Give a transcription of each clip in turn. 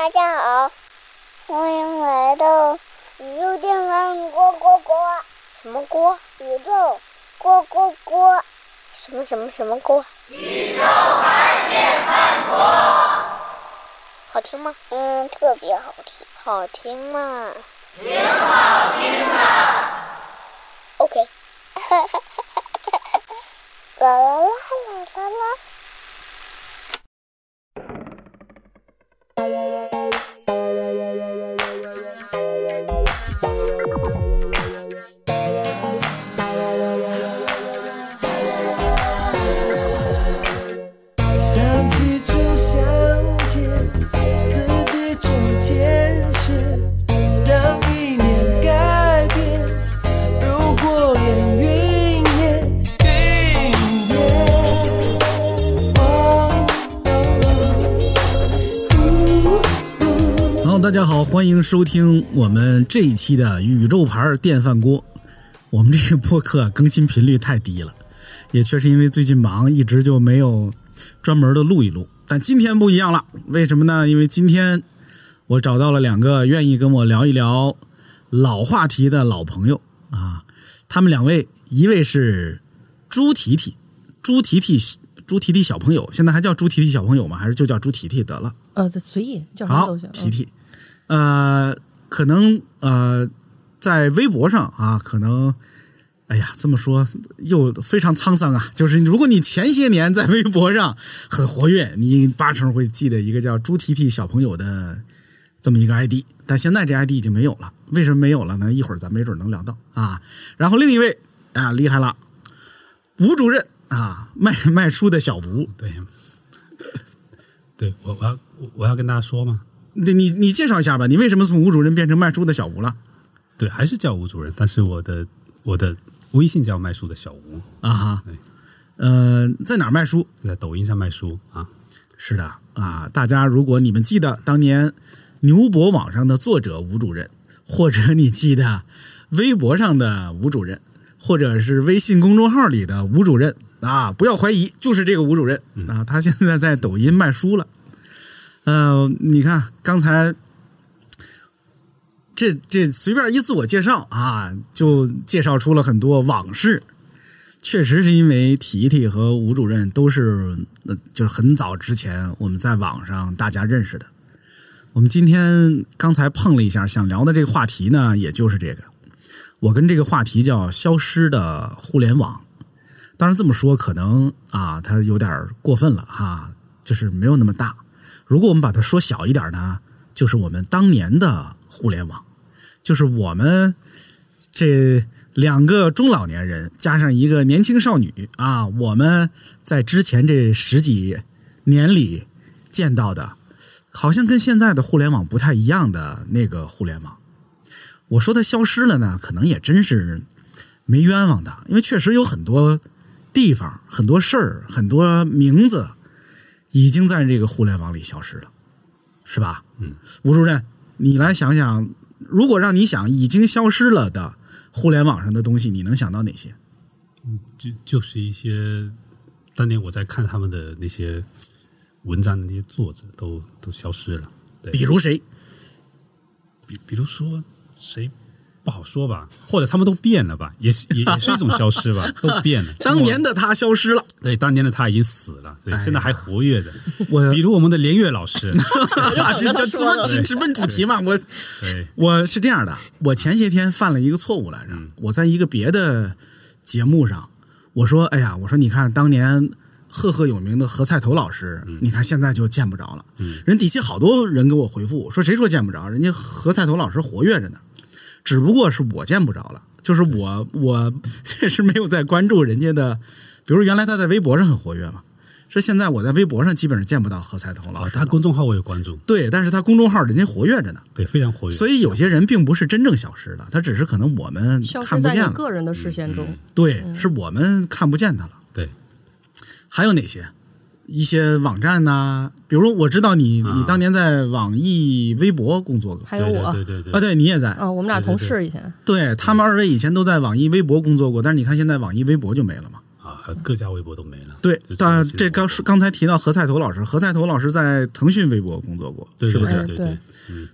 大家好，欢迎来到宇宙电饭锅锅锅。什么锅？宇宙锅锅锅。什么什么什么锅？宇宙牌电饭锅。好听吗？嗯，特别好听。好听吗？挺好听的。OK。啦啦啦啦啦啦。大家好，欢迎收听我们这一期的宇宙牌电饭锅。我们这个播客更新频率太低了，也确实因为最近忙，一直就没有专门的录一录。但今天不一样了，为什么呢？因为今天我找到了两个愿意跟我聊一聊老话题的老朋友啊。他们两位，一位是朱提提，朱提提，朱提提小朋友，现在还叫朱提提小朋友吗？还是就叫朱提提得了？呃，随意叫什么都行。提提。呃，可能呃，在微博上啊，可能，哎呀，这么说又非常沧桑啊。就是如果你前些年在微博上很活跃，你八成会记得一个叫猪提提小朋友的这么一个 ID，但现在这 ID 已经没有了。为什么没有了呢？一会儿咱没准能聊到啊。然后另一位啊，厉害了，吴主任啊，卖卖书的小吴，对，对我我要我要跟大家说吗？你你你介绍一下吧，你为什么从吴主任变成卖书的小吴了？对，还是叫吴主任，但是我的我的微信叫卖书的小吴啊哈。呃，在哪儿卖书？在抖音上卖书啊。是的啊，大家如果你们记得当年牛博网上的作者吴主任，或者你记得微博上的吴主任，或者是微信公众号里的吴主任啊，不要怀疑，就是这个吴主任啊，他现在在抖音卖书了。呃，你看刚才这这随便一自我介绍啊，就介绍出了很多往事。确实是因为提提和吴主任都是，就是很早之前我们在网上大家认识的。我们今天刚才碰了一下，想聊的这个话题呢，也就是这个。我跟这个话题叫“消失的互联网”。当然这么说可能啊，它有点过分了哈，就是没有那么大。如果我们把它说小一点呢，就是我们当年的互联网，就是我们这两个中老年人加上一个年轻少女啊，我们在之前这十几年里见到的，好像跟现在的互联网不太一样的那个互联网。我说它消失了呢，可能也真是没冤枉的，因为确实有很多地方、很多事儿、很多名字。已经在这个互联网里消失了，是吧？嗯，吴主任，你来想想，如果让你想已经消失了的互联网上的东西，你能想到哪些？嗯，就就是一些当年我在看他们的那些文章的那些作者都都消失了。对，比如谁？比比如说谁？不好说吧，或者他们都变了吧，也是也也是一种消失吧，都变了。当年的他消失了，对，当年的他已经死了，对，现在还活跃着。我比如我们的连岳老师，直直直直奔主题嘛。我我是这样的，我前些天犯了一个错误来着。我在一个别的节目上，我说：“哎呀，我说你看当年赫赫有名的何菜头老师，你看现在就见不着了。”人底下好多人给我回复说：“谁说见不着？人家何菜头老师活跃着呢。”只不过是我见不着了，就是我我 确实没有在关注人家的，比如原来他在微博上很活跃嘛，是现在我在微博上基本上见不到何彩头了。他公众号我有关注，对，但是他公众号人家活跃着呢，对，非常活跃。所以有些人并不是真正消失了，他只是可能我们看不见了。个人的视线中，对，是我们看不见他了。对，还有哪些？一些网站呐，比如我知道你，你当年在网易微博工作过，还有我，对对对，啊，对你也在，啊，我们俩同事以前，对他们二位以前都在网易微博工作过，但是你看现在网易微博就没了嘛，啊，呃各家微博都没了。对，就但这刚说刚才提到何菜头老师，何菜头老师在腾讯微博工作过，对是不是？对对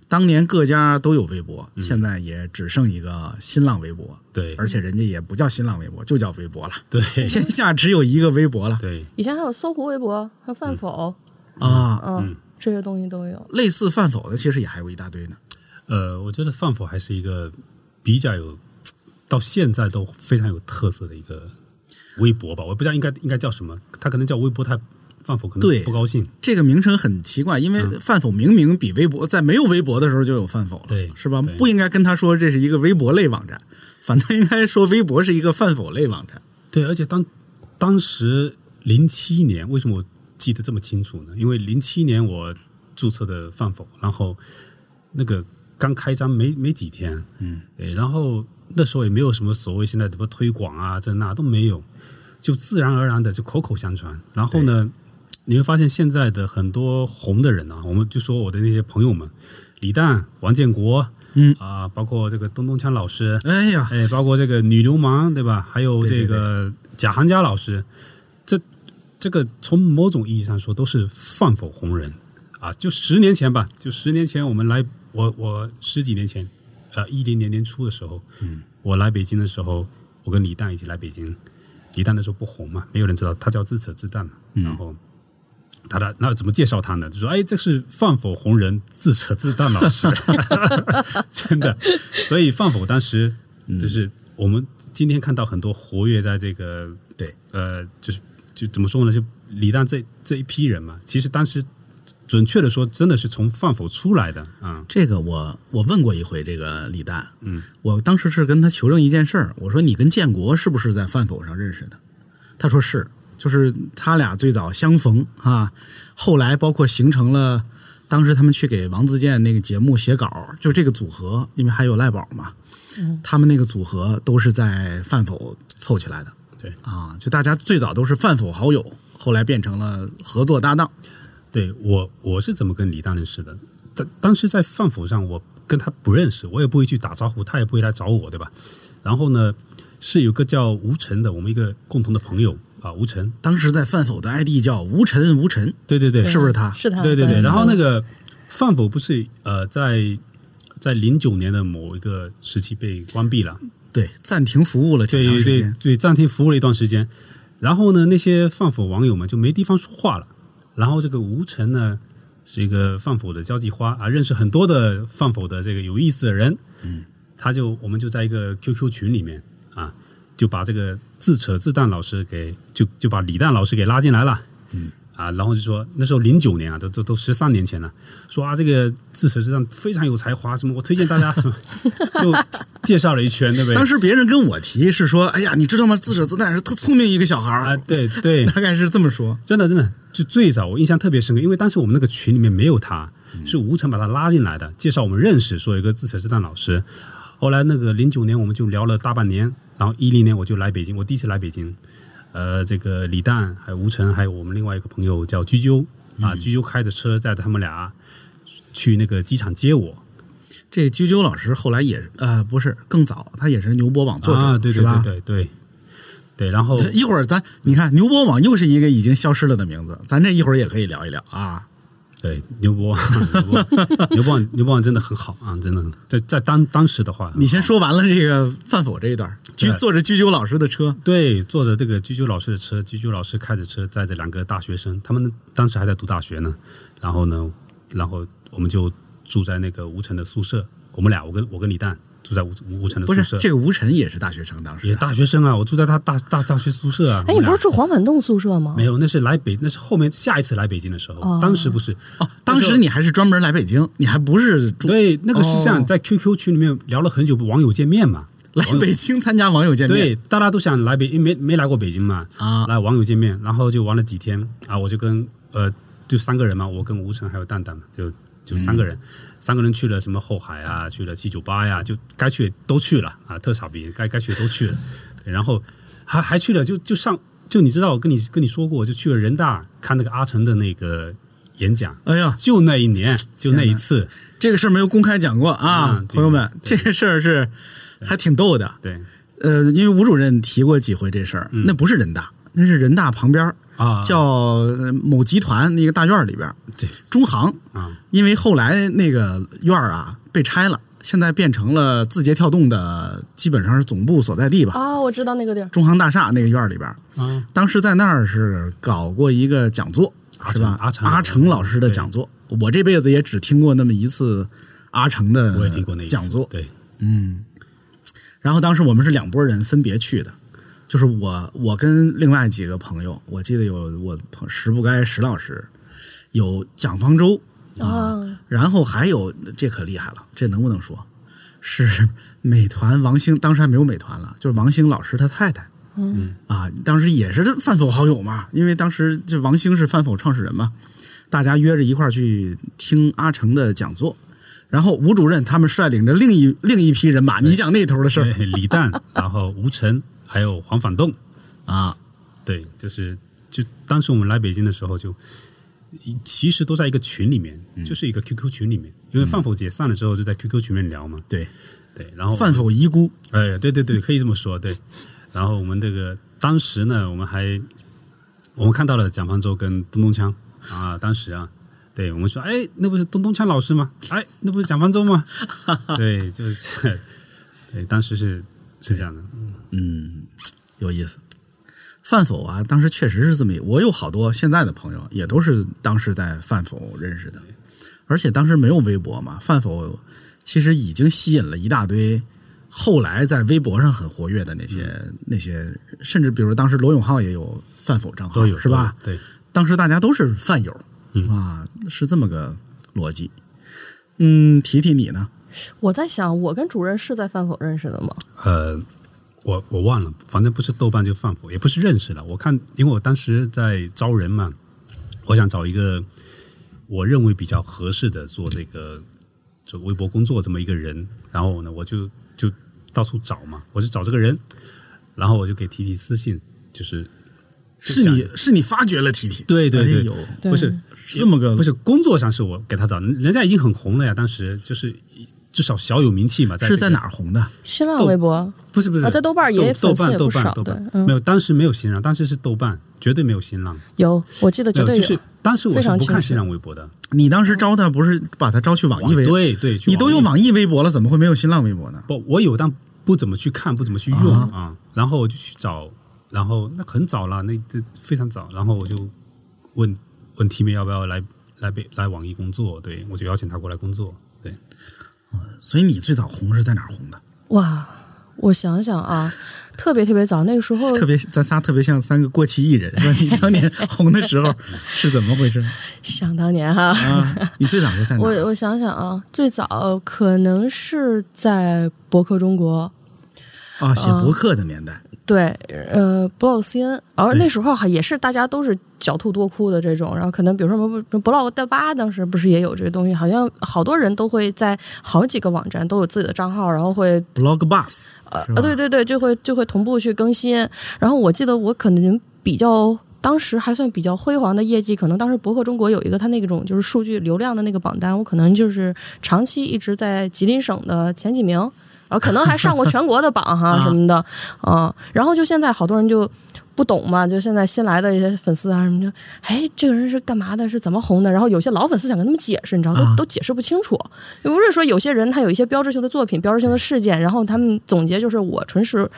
当年各家都有微博，现在也只剩一个新浪微博，对，而且人家也不叫新浪微博，就叫微博了。对 天下只有一个微博了对以前还有搜狐微博，还有饭否，啊！嗯，这些东西都有。类似饭否的，其实也还有一大堆呢。呃，我觉得饭否还是一个比较有到现在都非常有特色的一个微博吧，我不知道应该应该叫什么，它可能叫微博，他饭否可对能不高兴。这个名称很奇怪，因为范否明明比微博在没有微博的时候就有范否了，对是吧？不应该跟他说这是一个微博类网站，反倒应该说微博是一个范否类网站。对，而且当当时零七年，为什么我记得这么清楚呢？因为零七年我注册的范否，然后那个刚开张没没几天，嗯，对，然后那时候也没有什么所谓现在怎么推广啊，这那都没有，就自然而然的就口口相传。然后呢，你会发现现在的很多红的人啊，我们就说我的那些朋友们，李诞、王建国，嗯啊，包括这个东东锵老师，哎呀，哎，包括这个女流氓，对吧？还有这个贾行家老师，这这个从某种意义上说都是饭否红人啊。就十年前吧，就十年前我们来，我我十几年前，呃，一零年年初的时候，嗯，我来北京的时候，我跟李诞一起来北京，李诞那时候不红嘛，没有人知道他叫自扯自淡嘛，然后。他的那怎么介绍他呢？就说哎，这是范否红人自扯自淡老师，真的。所以范否当时就是我们今天看到很多活跃在这个对呃，就是就怎么说呢？就李诞这这一批人嘛，其实当时准确的说，真的是从范否出来的啊。这个我我问过一回这个李诞，嗯，我当时是跟他求证一件事儿，我说你跟建国是不是在范否上认识的？他说是，就是他俩最早相逢啊，后来包括形成了，当时他们去给王自健那个节目写稿，就这个组合，因为还有赖宝嘛，他们那个组合都是在饭否凑起来的，对。啊，就大家最早都是饭否好友，后来变成了合作搭档，对我我是怎么跟李诞认识的？当当时在饭否上，我跟他不认识，我也不会去打招呼，他也不会来找我，对吧？然后呢，是有个叫吴晨的，我们一个共同的朋友啊，吴晨，当时在饭否的 ID 叫吴晨吴晨，对对对，是不是他？是他，对对对，然后那个个饭否不是呃在在零九年的某一个时期被关闭了，对，暂停服务了对对。对，暂停服务了一段时间。然后呢，那些饭否网友们就没地方说话了。然后这个吴晨呢，是一个饭否的交际花啊，认识很多的饭否的这个有意思的人。嗯，他就我们就在一个 QQ 群里面啊，就把这个自扯自淡老师给就就把李诞老师给拉进来了。嗯。啊，然后就说那时候零九年啊，都都都十三年前了，说啊这个自扯自淡非常有才华，什么我推荐大家什么，就介绍了一圈，对不对？当时别人跟我提是说，哎呀，你知道吗？自扯自淡是特聪明一个小孩儿，啊，对对，大概是这么说。真的真的，就最早我印象特别深刻，因为当时我们那个群里面没有他，是吴晨把他拉进来的，介绍我们认识，说有一个自扯自淡老师。后来那个零九年我们就聊了大半年，然后一零年我就来北京，我第一次来北京，呃，这个李诞还有吴晨，还有我们另外一个朋友叫居啾啊，居啾开着车载着他们俩去那个机场接我。这啾啾老师后来也呃不是更早，他也是牛博网作者，啊，对对？对对对。对，然后一会儿咱你看牛博网又是一个已经消失了的名字，咱这一会儿也可以聊一聊啊。对牛博 牛博牛博牛博真的很好啊，真的。在在当当时的话，你先说完了这个饭否这一段，居坐着居啾老师的车，对，坐着这个居居老师的车，居居老师开着车载着两个大学生，他们当时还在读大学呢。然后呢，然后我们就住在那个吴晨的宿舍，我们俩，我跟我跟李诞住在吴吴吴晨的宿舍，不是这个吴晨也是大学生，当时也是大学生啊，我住在他大大大学宿舍啊。哎，你不是住黄板洞宿舍吗？没有？那是来北，那是后面下一次来北京的时候，哦当时不是哦，当时你还是专门来北京，你还不是住对那个是这样，哦在 QQ 群里面聊了很久，网友见面嘛。来北京参加网友见面，对，大家都想来北，没没来过北京嘛，啊。来网友见面，然后就玩了几天啊，我就跟呃，就三个人嘛，我跟吴晨还有蛋蛋嘛，就就三个人，三个人去了什么后海啊，去了七九八呀，就该去都去了啊，特傻逼，该该去的都去了，对然后还还去了，就就上，就你知道，我跟你跟你说过，就去了人大看那个阿成的那个演讲，哎呀，就那一年，就那一次，这个事儿没有公开讲过啊，嗯朋友们，这个事儿是还挺逗的。对呃，因为吴主任提过几回这事儿，嗯那不是人大，那是人大旁边儿啊，叫呃某集团那个大院儿里边儿，对中航。啊因为后来那个院儿啊被拆了，现在变成了字节跳动的，基本上是总部所在地吧。啊，我知道那个地儿。中航大厦那个院儿里边儿，啊，当时在那儿是搞过一个讲座，阿是吧？阿成阿成老师的讲座，我这辈子也只听过那么一次阿成的我也听过那讲座。对，然后当时我们是两拨人分别去的，就是我我跟另外几个朋友，我记得有我朋石不该石老师，有蒋方舟，啊，然后还有这可厉害了，这能不能说？是美团王兴，当时还没有美团了，就是王兴老师他太太。嗯啊，当时也是饭否好友嘛，因为当时就王兴是饭否创始人嘛，大家约着一块儿去听阿成的讲座，然后吴主任他们率领着另一另一批人马，你讲那头的事儿对李诞，然后吴晨，还有黄反动，啊，对，就是就当时我们来北京的时候就。其实都在一个群里面，嗯就是一个 QQ 群里面，因为饭否解散了之后，就在 QQ 群里面聊嘛。对，对，然后饭否遗孤，哎，对对对，可以这么说，对。然后我们这个当时呢，我们还我们看到了蒋方舟跟东东锵啊，当时啊，对我们说，哎，那不是东东锵老师吗？哎，那不是蒋方舟吗？对，就是 对，当时是是这样的，嗯，有意思。范否啊，当时确实是这么，我有好多现在的朋友也都是当时在范否认识的，而且当时没有微博嘛，范否其实已经吸引了一大堆后来在微博上很活跃的那些、嗯那些，甚至比如当时罗永浩也有范否账号，都有是吧？？对，当时大家都是范友、嗯啊，是这么个逻辑。嗯，提提你呢？我在想，我跟主任是在饭否认识的吗？呃，我我忘了，反正不是豆瓣就饭否，也不是认识了。我看，因为我当时在招人嘛，我想找一个我认为比较合适的做这个做微博工作这么一个人，然后呢，我就就到处找嘛，我就找这个人，然后我就给提提私信，就是是你是你发掘了提提？对对对哎对不是是这么个不是工作上是我给他找，人家已经很红了呀，当时就是至少小有名气嘛，在、是在哪？儿红的？新浪微博不是不是，啊在豆瓣也豆豆瓣也不豆瓣豆瓣、嗯没有，当时没有新浪，当时是豆瓣，绝对没有新浪，有，我记得绝对有。就是当时我非是不看新浪微博的，你当时招他不是把他招去网易微？对对，你都用网易微博了，怎么会没有新浪微博呢？不，我有，但不怎么去看，不怎么去用啊啊然后我就去找，然后那很早了，那这非常早，然后我就问问 T 妹要不要来来北来网易工作，对我就邀请他过来工作，对，所以你最早红是在哪儿红的？哇，我想想啊，特别特别早，那个时候 特别咱仨特别像三个过气艺人，说你当年 红的时候是怎么回事想当年哈，啊？你最早是在哪？我我想想啊，最早可能是在博客中国，啊，写博客的年代，对，呃，blog CN，而对那时候哈也是大家都是狡兔多窟的这种，然后可能比如说什么 blog 带吧，当时不是也有这个东西，好像好多人都会在好几个网站都有自己的账号，然后会 Blog Boss 呃对对对，就会就会同步去更新。然后我记得我可能比较。当时还算比较辉煌的业绩，可能当时博客中国有一个它那种就是数据流量的那个榜单，我可能就是长期一直在吉林省的前几名，啊，可能还上过全国的榜哈啊。什么的，啊，然后就现在好多人就不懂嘛，就现在新来的一些粉丝啊什么就，哎，这个人是干嘛的？是怎么红的？然后有些老粉丝想跟他们解释，你知道，都、啊都解释不清楚。不是说有些人他有一些标志性的作品、标志性的事件，然后他们总结就是我纯是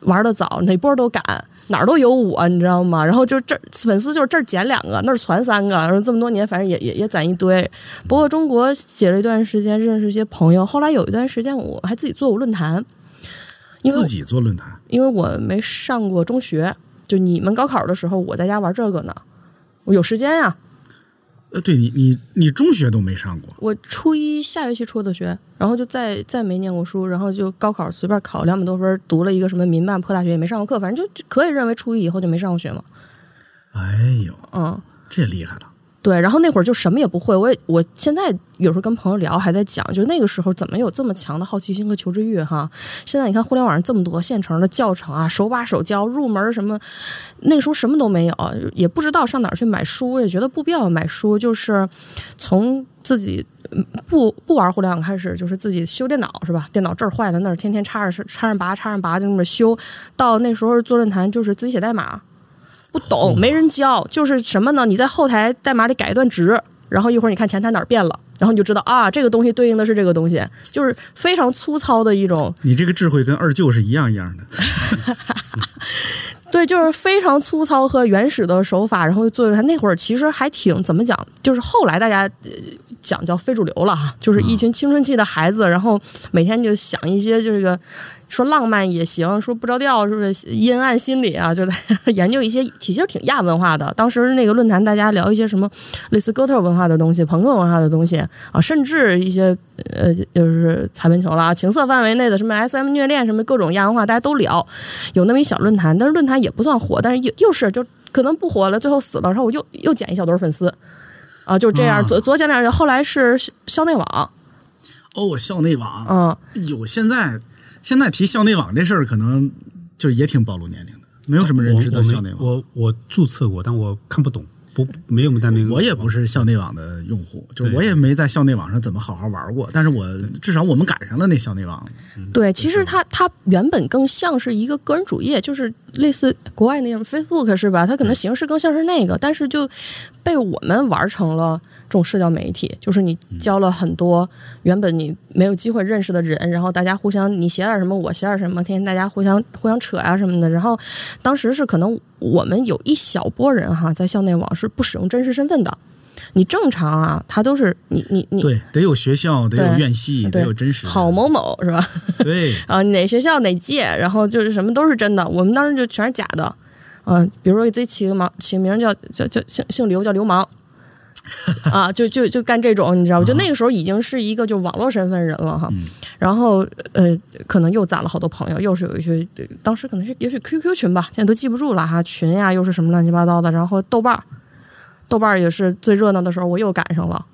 玩的早，哪波都赶，哪儿都有我，你知道吗？然后就这儿粉丝就是这儿捡两个，那儿传三个，然后这么多年反正也也也攒一堆。不过中国写了一段时间，认识一些朋友，后来有一段时间我还自己做过论坛，因为自己做论坛，因为我没上过中学，就你们高考的时候，我在家玩这个呢，我有时间呀、呃，对你你你中学都没上过，我初一下学期辍的学，然后就再再没念过书，然后就高考随便考两百多分，读了一个什么民办破大学，也没上过课，反正就就可以认为初一以后就没上过学嘛。哎呦，嗯，这厉害了，对，然后那会儿就什么也不会，我也我现在有时候跟朋友聊还在讲，就那个时候怎么有这么强的好奇心和求知欲哈？现在你看互联网上这么多现成的教程啊，手把手教入门什么，那时候什么都没有，也不知道上哪儿去买书，也觉得不必要买书，就是从自己。不不玩互联网开始，就是自己修电脑是吧？电脑这儿坏了那儿，天天插着插上拔插上拔就那么修。到那时候做论坛就是自己写代码，不懂，没人教，就是什么呢？你在后台代码里改一段值，然后一会儿你看前台哪儿变了，然后你就知道啊，这个东西对应的是这个东西，就是非常粗糙的一种你这个智慧跟二舅是一样一样的。对，就是非常粗糙和原始的手法，然后做出来那会儿其实还挺怎么讲，就是后来大家、呃、讲叫非主流了哈，就是一群青春期的孩子，然后每天就想一些这个说浪漫也行，说不着调是不是阴暗心理啊，就在 研究一些其实挺亚文化的。当时那个论坛大家聊一些什么类似哥特文化的东西、朋克文化的东西啊，甚至一些呃就是擦边球啦、情色范围内的什么 SM 虐恋什么各种亚文化，大家都聊。有那么一小论坛，但是论坛也不算火，但是又又是就可能不火了，最后死了，然后我又又捡一小堆粉丝，啊，就这样，啊左左捡点，后来是校内网，哦，校内网，嗯，有现在现在提校内网这事儿，可能就也挺暴露年龄的，没有什么人知道校内网。我我我注册过，但我看不懂，不没有那边我也不是校内网的用户，就是我也没在校内网上怎么好好玩过，但是我至少我们赶上了那校内网。对，其实它它原本更像是一个个人主页，就是类似国外那种 Facebook 是吧？它可能形式更像是那个，但是就被我们玩成了这种社交媒体，就是你交了很多原本你没有机会认识的人，然后大家互相你写点什么，我写点什么，天天大家互相互相扯呀、什么的。然后当时是可能我们有一小波人哈，在校内网是不使用真实身份的。你正常啊，他都是你你你对，得有学校，得有院系，得有真实的。郝某某是吧？对，啊，哪学校哪届，然后就是什么都是真的，我们当时就全是假的。嗯、比如说给自己起个名，起个名叫叫叫姓姓刘叫流氓，啊，就就就干这种，你知道吗？就那个时候已经是一个就网络身份人了哈。然后呃，可能又攒了好多朋友，又是有一些当时可能是也许 QQ 群吧，现在都记不住了哈，群呀又是什么乱七八糟的。然后豆瓣儿，豆瓣儿也是最热闹的时候，我又赶上了，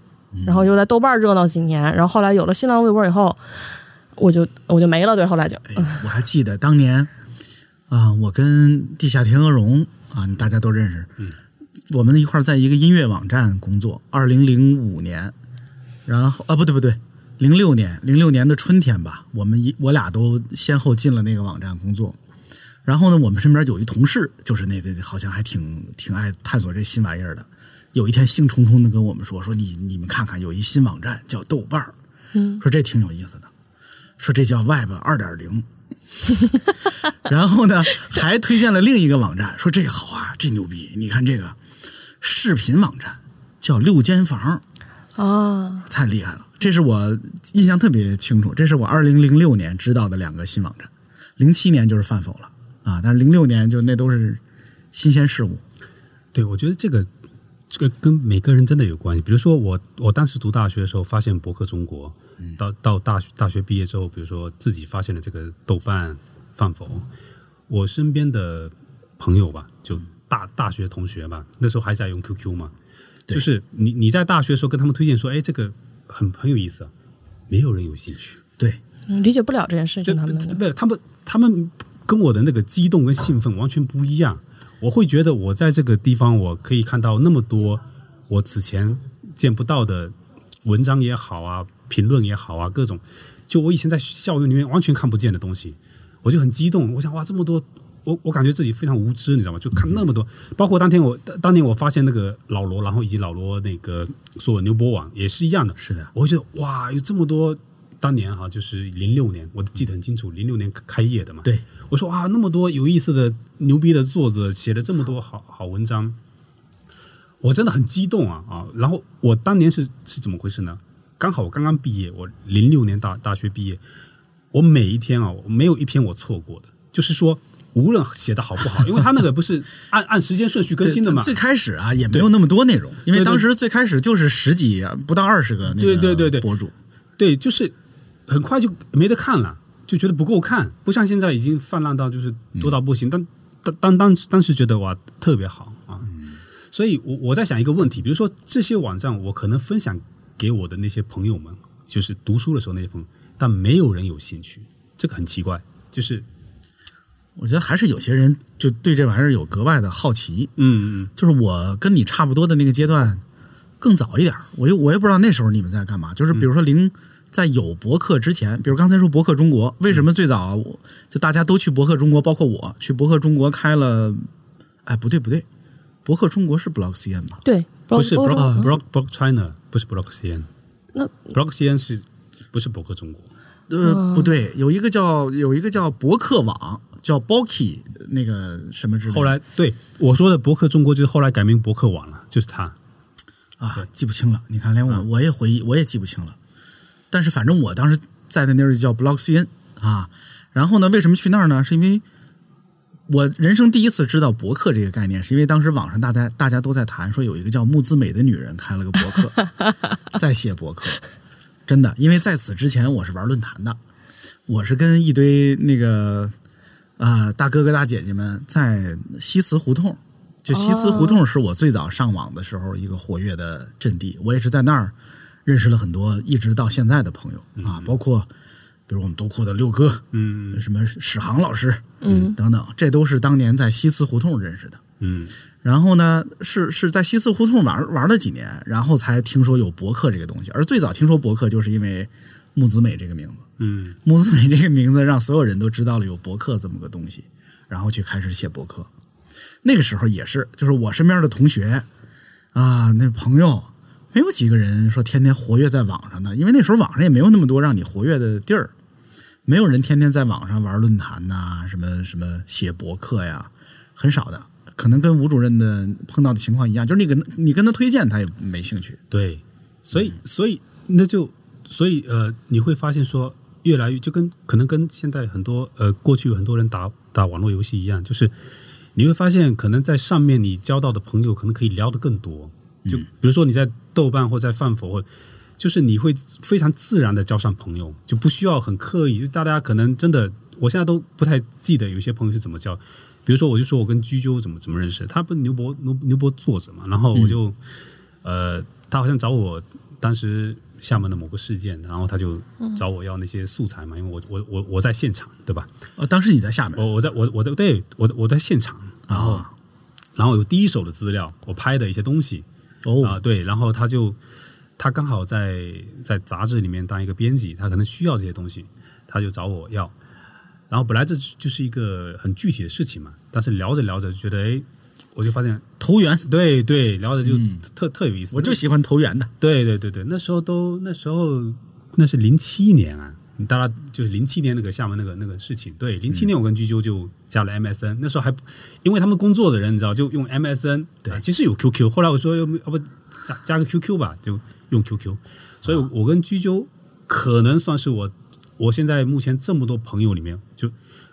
然后又在豆瓣儿热闹几年，然后后来有了新浪微博以后，我就我就没了，对，后来就。哎，我还记得当年啊，我跟地下天鹅绒啊，大家都认识，我们一块儿在一个音乐网站工作。二零零五年，然后啊，不对不对，零六年，零六年的春天吧，我们一我俩都先后进了那个网站工作。然后呢，我们身边有一同事，就是那个好像还挺挺爱探索这新玩意儿的。有一天兴冲冲的跟我们说说你你们看看有一新网站叫豆瓣儿，嗯说这挺有意思的，说这叫 Web 二点零。然后呢，还推荐了另一个网站，说这好啊，这牛逼！你看这个视频网站叫六间房，哦，太厉害了。这是我印象特别清楚，这是我二零零六年知道的两个新网站，零七年就是饭否了啊，但是零六年就那都是新鲜事物。对，我觉得这个这个跟每个人真的有关系。比如说我我当时读大学的时候，发现博客中国，到到大学大学毕业之后，比如说自己发现了这个豆瓣、饭否，我身边的朋友吧，就大大学同学嘛，那时候还在用 QQ 嘛，就是你你在大学的时候跟他们推荐说，哎，这个很很有意思啊，没有人有兴趣。对，嗯理解不了这件事情，他们他们他们跟我的那个激动跟兴奋完全不一样。我会觉得我在这个地方，我可以看到那么多我此前见不到的文章也好啊，评论也好啊，各种就我以前在校园里面完全看不见的东西，我就很激动。我想哇，这么多，我我感觉自己非常无知，你知道吗？就看那么多，包括当天我当年我发现那个老罗，然后以及老罗那个说牛博网也是一样的，是的，我会觉得哇，有这么多。当年哈，就是零六年，我记得很清楚，零六年开业的嘛。对，我说哇，那么多有意思的、牛逼的作者写了这么多好好文章，我真的很激动啊啊！然后我当年是是怎么回事呢？刚好我刚刚毕业，我零六年大大学毕业，我每一天啊，我没有一篇我错过的，就是说无论写的好不好，因为他那个不是 按按时间顺序更新的嘛。最开始啊也没有那么多内容，因为当时最开始就是十几不到二十个那个对对对对博主。对，就是很快就没得看了，就觉得不够看，不像现在已经泛滥到就是多到不行。但当当当当时觉得哇特别好啊，所以我我在想一个问题，比如说这些网站我可能分享给我的那些朋友们，就是读书的时候那些朋友，但没有人有兴趣，这个很奇怪，就是我觉得还是有些人就对这玩意儿有格外的好奇。嗯嗯就是我跟你差不多的那个阶段更早一点儿，我又我也不知道那时候你们在干嘛。就是比如说零在有博客之前，比如刚才说博客中国，为什么最早我就大家都去博客中国，包括我去博客中国开了哎，不对不对，博客中国是 Blog CN 吧？对，不是欧洲 Blog Blog Blog China，不是 Blog CN。那 Blog CN 是不是博客中国？呃，不对，有一个叫有一个叫博客网，叫 Boki 那个什么之类的。后来对我说的博客中国，就是后来改名博客网了，就是他。啊，记不清了。你看，连我嗯我也回忆，我也记不清了。但是反正我当时在的那儿叫 Blog CN 啊。然后呢，为什么去那儿呢？是因为我人生第一次知道博客这个概念，是因为当时网上大家大家都在谈说有一个叫木子美的女人开了个博客，在写博客。真的，因为在此之前我是玩论坛的，我是跟一堆那个啊、大哥哥大姐姐们在西祠胡同。就西祠胡同是我最早上网的时候一个活跃的阵地，我也是在那儿认识了很多一直到现在的朋友啊，包括比如我们读库的六哥，嗯什么史航老师，嗯等等，这都是当年在西祠胡同认识的。嗯然后呢，是是在西祠胡同玩玩了几年，然后才听说有博客这个东西。而最早听说博客，就是因为木子美这个名字。嗯穆斯美这个名字让所有人都知道了有博客这么个东西，然后去开始写博客。那个时候也是，就是我身边的同学啊，那朋友没有几个人说天天活跃在网上的，因为那时候网上也没有那么多让你活跃的地儿，没有人天天在网上玩论坛呐、什么什么写博客呀，很少的。可能跟吴主任的碰到的情况一样，就是你跟你跟他推荐，他也没兴趣。对，所以所以那就所以呃，你会发现说，越来越就跟可能跟现在很多呃过去有很多人打打网络游戏一样，就是你会发现，可能在上面你交到的朋友可能可以聊得更多。就比如说你在豆瓣或在饭否，或就是你会非常自然的交上朋友，就不需要很刻意。就大家可能真的，我现在都不太记得有些朋友是怎么交。比如说，我就说我跟居鸠怎么怎么认识，他不是牛博牛牛博作者嘛，然后我就、呃，他好像找我当时厦门的某个事件，然后他就找我要那些素材嘛，因为我我我我在现场，对吧？哦，当时你在厦门我我在我我在对我我在现场，然后、啊然后有第一手的资料，我拍的一些东西啊、哦，对，然后他就他刚好在在杂志里面当一个编辑，他可能需要这些东西，他就找我要。然后本来这就是一个很具体的事情嘛，但是聊着聊着就觉得，哎，我就发现，投缘，对对，聊的就特、特有意思。我就喜欢投缘的。对对对对，那时候都那时候那是零七年啊，大家就是零七年那个厦门那个那个事情。对，零七年我跟居鸠就加了 MSN，那时候还因为他们工作的人你知道就用 MSN，对啊其实有 QQ，后来我说要不要不加加个 QQ 吧，就用 QQ。所以我跟居鸠可能算是我我现在目前这么多朋友里面，就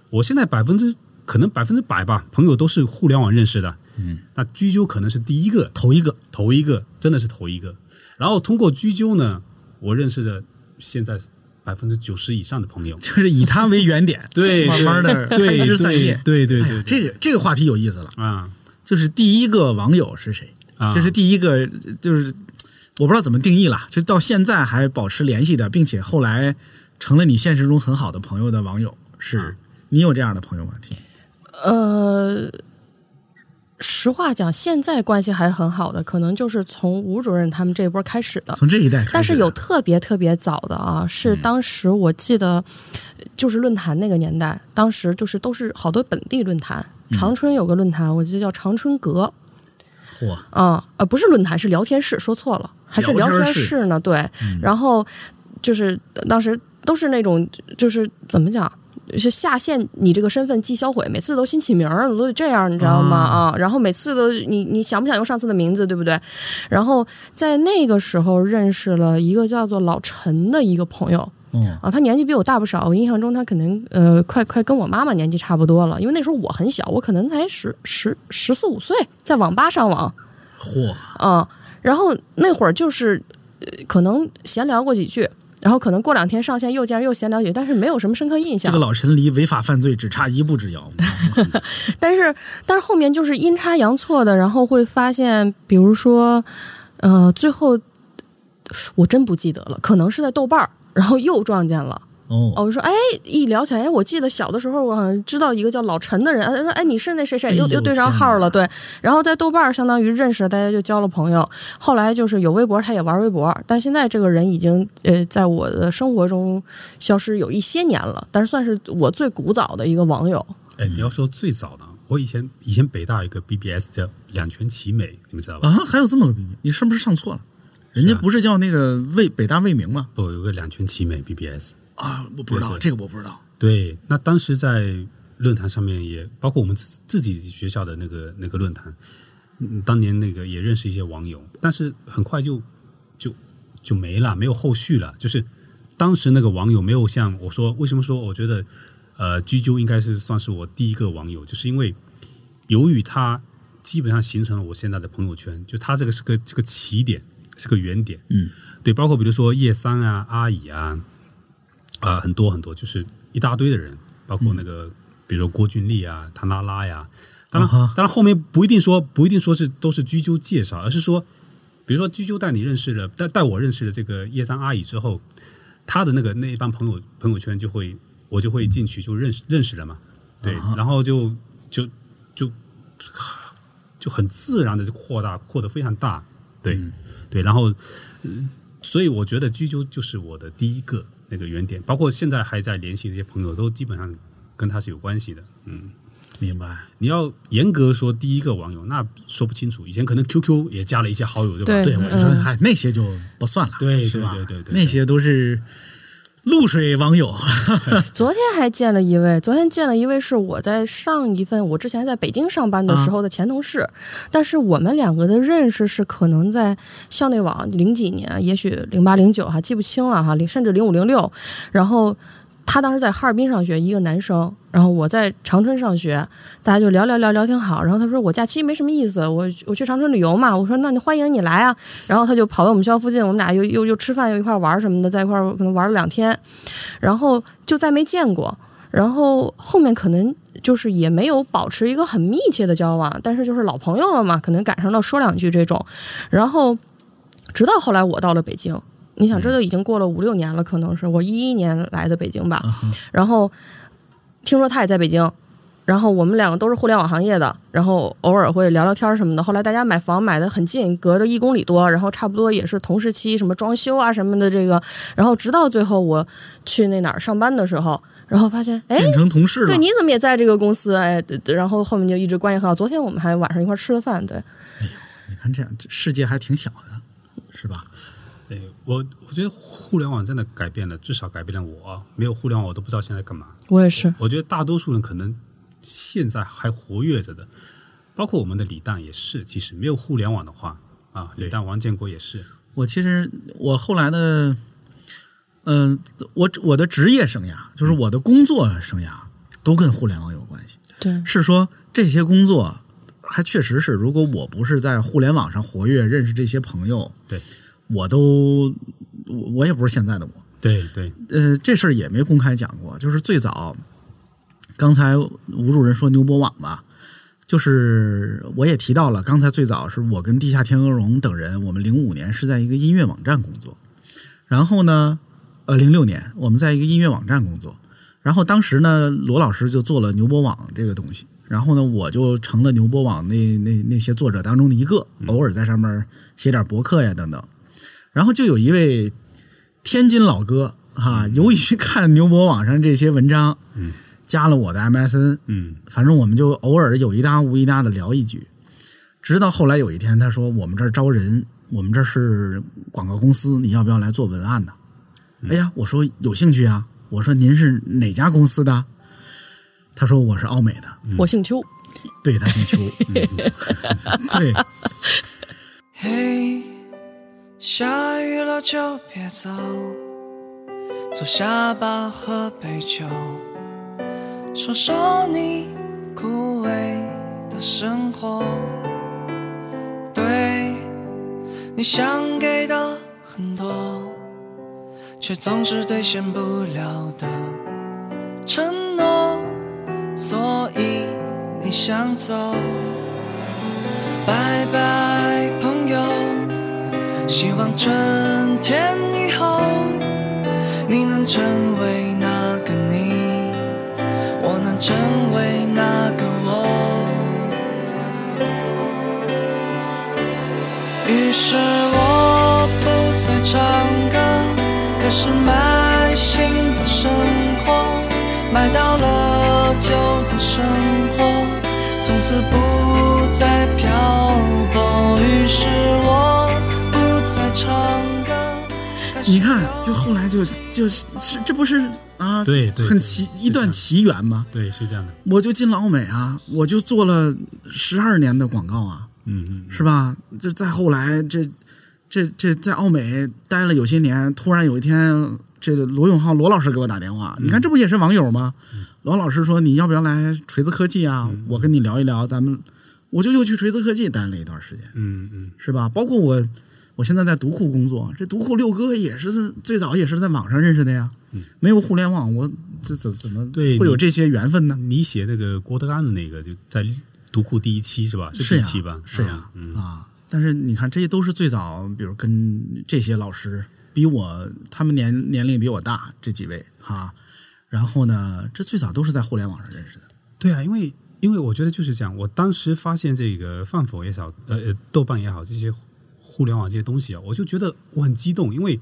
我现在百分之可能百分之百吧，朋友都是互联网认识的。嗯，那居鸠可能是第一个，头一个，头一个，真的是头一个。然后通过居鸠呢，我认识的现在百分之九十以上的朋友。就是以他为原点，对，慢慢的对开枝散叶。对对对这个这个话题有意思了，啊就是第一个网友是谁？啊，这是第一个，就是我不知道怎么定义了，就到现在还保持联系的，并且后来成了你现实中很好的朋友的网友，是你有这样的朋友吗？听呃，实话讲，现在关系还很好的，可能就是从吴主任他们这一波开始的。从这一代开始，但是有特别特别早的啊，是当时我记得，就是论坛那个年代，当时就是都是好多本地论坛。长春有个论坛，我记得叫长春阁嚯，啊，呃，不是论坛，是聊天室，说错了，还是聊天室呢？对，然后就是当时都是那种，就是怎么讲？是下线你这个身份即销毁，每次都新起名儿，都得这样，你知道吗？啊，然后每次都你你想不想用上次的名字，对不对？然后在那个时候认识了一个叫做老陈的一个朋友嗯，啊，他年纪比我大不少，我印象中他可能呃快快跟我妈妈年纪差不多了，因为那时候我很小，我可能才十十十四五岁，在网吧上网嚯，啊，然后那会儿就是、呃可能闲聊过几句。然后可能过两天上线又见又闲聊几句，但是没有什么深刻印象。这个老陈离违法犯罪只差一步之遥。但是但是后面就是阴差阳错的，然后会发现，比如说，呃，最后我真不记得了，可能是在豆瓣儿，然后又撞见了。哦，哦，我说，哎，一聊起来，哎，我记得小的时候，我好像知道一个叫老陈的人，他说，哎，你是那谁谁，又又对上号了，对。然后在豆瓣儿相当于认识了，大家就交了朋友。后来就是有微博，他也玩微博，但现在这个人已经呃在我的生活中消失有一些年了，但是算是我最古早的一个网友。哎，你要说最早的，我以前以前北大有一个 BBS 叫两全其美，你们知道吧？啊，还有这么个比喻，你是不是上错了？人家不是叫那个魏北大魏明吗？不，有个两全其美 BBS。啊，我不知道这个我不知道。对，那当时在论坛上面也包括我们自自己学校的那个那个论坛，嗯，当年那个也认识一些网友，但是很快就就就没了，没有后续了。就是当时那个网友没有像我说，为什么说我觉得呃居鸠应该是算是我第一个网友，就是因为由于他基本上形成了我现在的朋友圈，就他这个是个这个起点，是个原点。嗯，对，包括比如说叶三啊、阿乙啊，啊、很多很多，就是一大堆的人，包括那个、比如说郭俊丽啊、唐拉拉呀。当然，当然后面不一定说不一定说是都是居鸠介绍，而是说，比如说居鸠带你认识了，带带我认识了这个叶三阿姨之后，他的那个那一帮朋友朋友圈就会我就会进去就认识认识了嘛，对，啊然后就就就就很自然的就扩大扩得非常大，对、对，然后、呃所以我觉得居鸠就是我的第一个那个原点，包括现在还在联系的一些朋友，都基本上跟他是有关系的。嗯，明白。你要严格说第一个网友，那说不清楚。以前可能 QQ 也加了一些好友，对吧？对对，我就说，嗯嗨，那些就不算了，对对对对对那些都是露水网友。昨天还见了一位，昨天见了一位是我在上一份我之前在北京上班的时候的前同事，但是我们两个的认识是可能在校内网零几年，也许零八零九哈，记不清了哈，零甚至零五零六，然后。他当时在哈尔滨上学，一个男生，然后我在长春上学，大家就聊聊聊聊挺好。然后他说我假期没什么意思，我我去长春旅游嘛。我说那你欢迎你来啊。然后他就跑到我们学校附近，我们俩又又又吃饭又一块玩什么的，在一块可能玩了两天，然后就再没见过。然后后面可能就是也没有保持一个很密切的交往，但是就是老朋友了嘛，可能赶上了说两句这种。然后直到后来我到了北京，你想这都已经过了五六年了，可能是我一一年来的北京吧。然后听说他也在北京，然后我们两个都是互联网行业的，然后偶尔会聊聊天什么的。后来大家买房买的很近，隔着一公里多，然后差不多也是同时期，什么装修啊什么的这个。然后直到最后我去那哪儿上班的时候，然后发现，哎，变成同事了。对，你怎么也在这个公司？哎，对对然后后面就一直关系很好。昨天我们还晚上一块儿吃了饭，对，你看这样，这世界还挺小的？对我，我觉得互联网真的改变了，至少改变了我。没有互联网，我都不知道现在干嘛。我也是。我觉得大多数人可能现在还活跃着的，包括我们的李诞也是。其实没有互联网的话，啊，李诞、王建国也是。我其实我后来的，嗯、我我的职业生涯，就是我的工作生涯，都跟互联网有关系。对，是说这些工作还确实是，如果我不是在互联网上活跃，认识这些朋友，对，我都我我也不是现在的我。对对，呃，这事儿也没公开讲过，就是最早，刚才吴主任说牛博网吧，就是我也提到了，刚才最早是我跟地下天鹅绒等人，我们零五年是在一个音乐网站工作，然后呢，呃，零六年我们在一个音乐网站工作，然后当时呢，罗老师就做了牛博网这个东西，然后呢，我就成了牛博网那那那些作者当中的一个，偶尔在上面写点博客呀等等，然后就有一位天津老哥哈、由于看牛博网上这些文章，嗯，加了我的 MSN，嗯。反正我们就偶尔有一搭无一搭的聊一句，直到后来有一天，他说我们这儿招人，我们这是广告公司，你要不要来做文案呢？哎呀，我说有兴趣啊。我说您是哪家公司的？他说我是奥美的，我姓邱，对他姓邱，对，嘿，下雨了就别走，坐下吧，喝杯酒，说说你枯萎的生活。对，你想给的很多，却总是兑现不了的承诺，所以你想走。拜拜，朋。希望春天以后，你能成为那个你，我能成为那个我。于是我不再唱歌，开始买新的生活，买到了旧的生活，从此不再漂泊，于是我。你看，就后来就就是是这不是啊？对对对很奇一段奇缘吗？对，是这样的。我就进老美啊，我就做了十二年的广告啊，嗯嗯，是吧？这再后来，这这这在奥美待了有些年，突然有一天，这个罗永浩罗老师给我打电话，你看这不也是网友吗？罗老师说你要不要来锤子科技啊？我跟你聊一聊，咱们我就又去锤子科技待了一段时间，嗯嗯，是吧？包括我，我现在在读库工作，这读库六哥也是最早也是在网上认识的呀，没有互联网，我这怎怎么对会有这些缘分呢？你写那个郭德纲的那个，就在读库第一期是吧？是呀第一期吧？是呀嗯，啊，但是你看，这些都是最早，比如跟这些老师比我，他们年年龄比我大，这几位哈。然后呢，这最早都是在互联网上认识的。对啊，因为因为我觉得就是这样，我当时发现这个饭否也好，呃呃，豆瓣也好，这些互联网这些东西啊，我就觉得我很激动，因为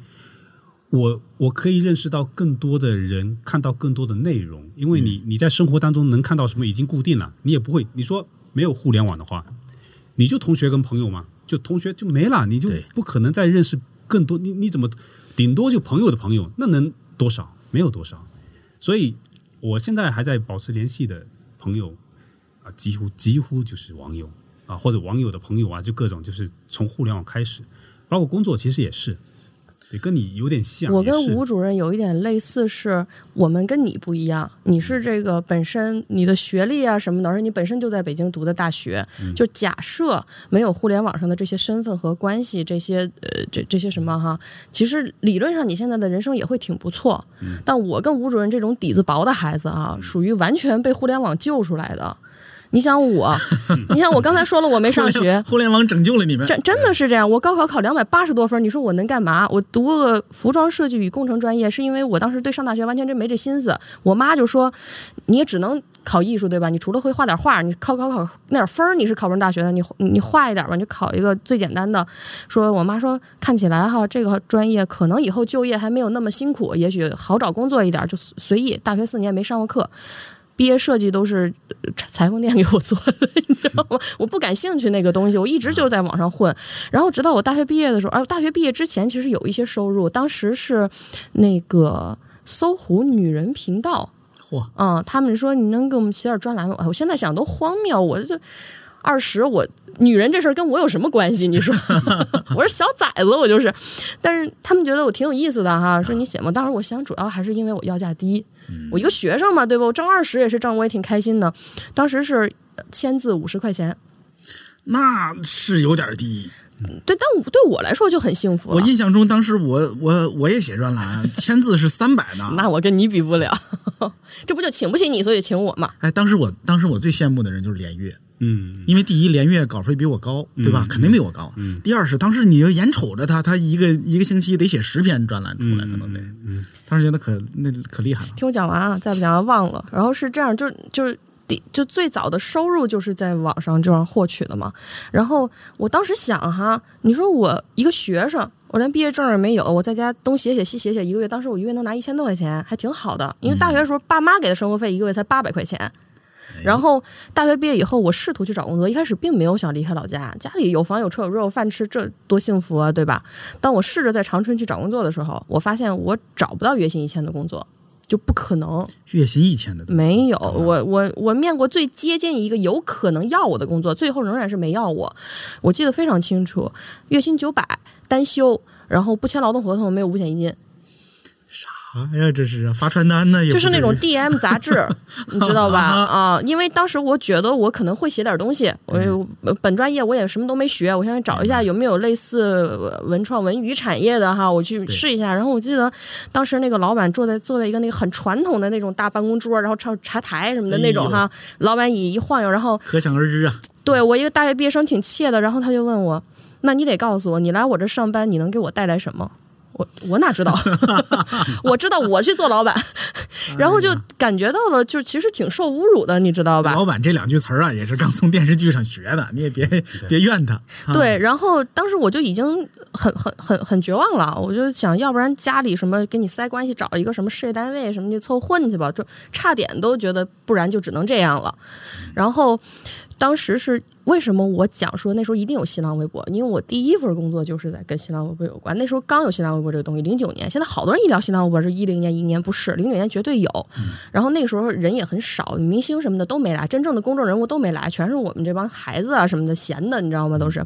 我我可以认识到更多的人，看到更多的内容，因为你你在生活当中能看到什么已经固定了，你也不会，你说没有互联网的话，你就同学跟朋友嘛，就同学就没了，你就不可能再认识更多，你你怎么顶多就朋友的朋友，那能多少？没有多少，所以我现在还在保持联系的朋友啊，几乎几乎就是网友啊，或者网友的朋友啊，就各种就是从互联网开始，包括工作其实也是，也，跟你有点像。我跟吴主任有一点类似，是我们跟你不一样，你是这个本身你的学历啊什么的，而且你本身就在北京读的大学。就假设没有互联网上的这些身份和关系，这些呃这这些什么哈，其实理论上你现在的人生也会挺不错。但我跟吴主任这种底子薄的孩子啊，属于完全被互联网救出来的。你想我，你想我刚才说了我没上学，互联网拯救了你们。真真的是这样，我高考考两百八十多分，你说我能干嘛？我读个服装设计与工程专业，是因为我当时对上大学完全真没这心思。我妈就说，你也只能考艺术，对吧？你除了会画点画，你考考考那点分儿，你是考不上大学的。你你画一点吧，你就考一个最简单的。说我妈说，看起来哈，这个专业可能以后就业还没有那么辛苦，也许好找工作一点，就随意。大学四年没上过课。毕业设计都是 裁缝店给我做的，你知道吗？我不感兴趣那个东西，我一直就是在网上混。然后直到我大学毕业的时候，哎，大学毕业之前其实有一些收入，当时是那个搜狐女人频道，嚯，嗯，他们说你能给我们写点专栏吗？我现在想都荒谬，我就二十我。女人这事儿跟我有什么关系？你说，我是小崽子，我就是。但是他们觉得我挺有意思的哈，说你写嘛。当时我想，主要还是因为我要价低，我一个学生嘛，对不？我挣二十也是挣，我也挺开心的。当时是签字五十块钱，那是有点低。对，但我对我来说就很幸福。我印象中，当时我我我也写专栏，签字是三百呢。那我跟你比不了，这不就请不起你，所以请我嘛。哎，当时我当时我最羡慕的人就是连岳，嗯，因为第一连月稿费比我高，对吧？肯定比我高。第二是当时你就眼瞅着他，他一个一个星期得写十篇专栏出来，可能得。嗯当时觉得可那可厉害了。听我讲完啊，再不讲忘了。然后是这样，就就是第就最早的收入就是在网上这样获取的嘛。然后我当时想哈，你说我一个学生，我连毕业证也没有，我在家东写写西写写，一个月，当时我一个月能拿一千多块钱，还挺好的。因为大学的时候，爸妈给的生活费一个月才八百块钱。然后大学毕业以后，我试图去找工作，一开始并没有想离开老家，家里有房有车有肉有饭吃，这多幸福啊，对吧？当我试着在长春去找工作的时候，我发现我找不到月薪一千的工作，就不可能。月薪一千的没有，我我我面过最接近一个有可能要我的工作，最后仍然是没要我。我记得非常清楚，月薪九百，单休，然后不签劳动合同，没有五险一金，哎呀，这是发传单呢，也就是那种 DM 杂志，你知道吧？啊，因为当时我觉得我可能会写点东西，我呃本专业我也什么都没学，我想找一下有没有类似呃文创文娱产业的哈，我去试一下。然后我记得当时那个老板坐在坐在一个那个很传统的那种大办公桌，然后茶茶台什么的那种哈，老板椅一晃悠，然后可想而知啊。对我一个大学毕业生挺怯的，然后他就问我：“那你得告诉我，你来我这上班，你能给我带来什么？”我我哪知道？我知道我去做老板，然后就感觉到了，就其实挺受侮辱的，你知道吧？老板这两句词儿啊，也是刚从电视剧上学的，你也别别怨他。啊对，然后当时我就已经很很很很绝望了，我就想要不然家里什么给你塞关系，找一个什么事业单位什么就凑合混去吧，就差点都觉得不然就只能这样了。然后当时是为什么我讲说那时候一定有新浪微博，因为我第一份工作就是在跟新浪微博有关。那时候刚有新浪微博这个东西，零九年。现在好多人一聊新浪微博是一零年一年，不是零九年绝对有。然后那个时候人也很少，明星什么的都没来，真正的公众人物都没来，全是我们这帮孩子啊什么的闲的，你知道吗？都是。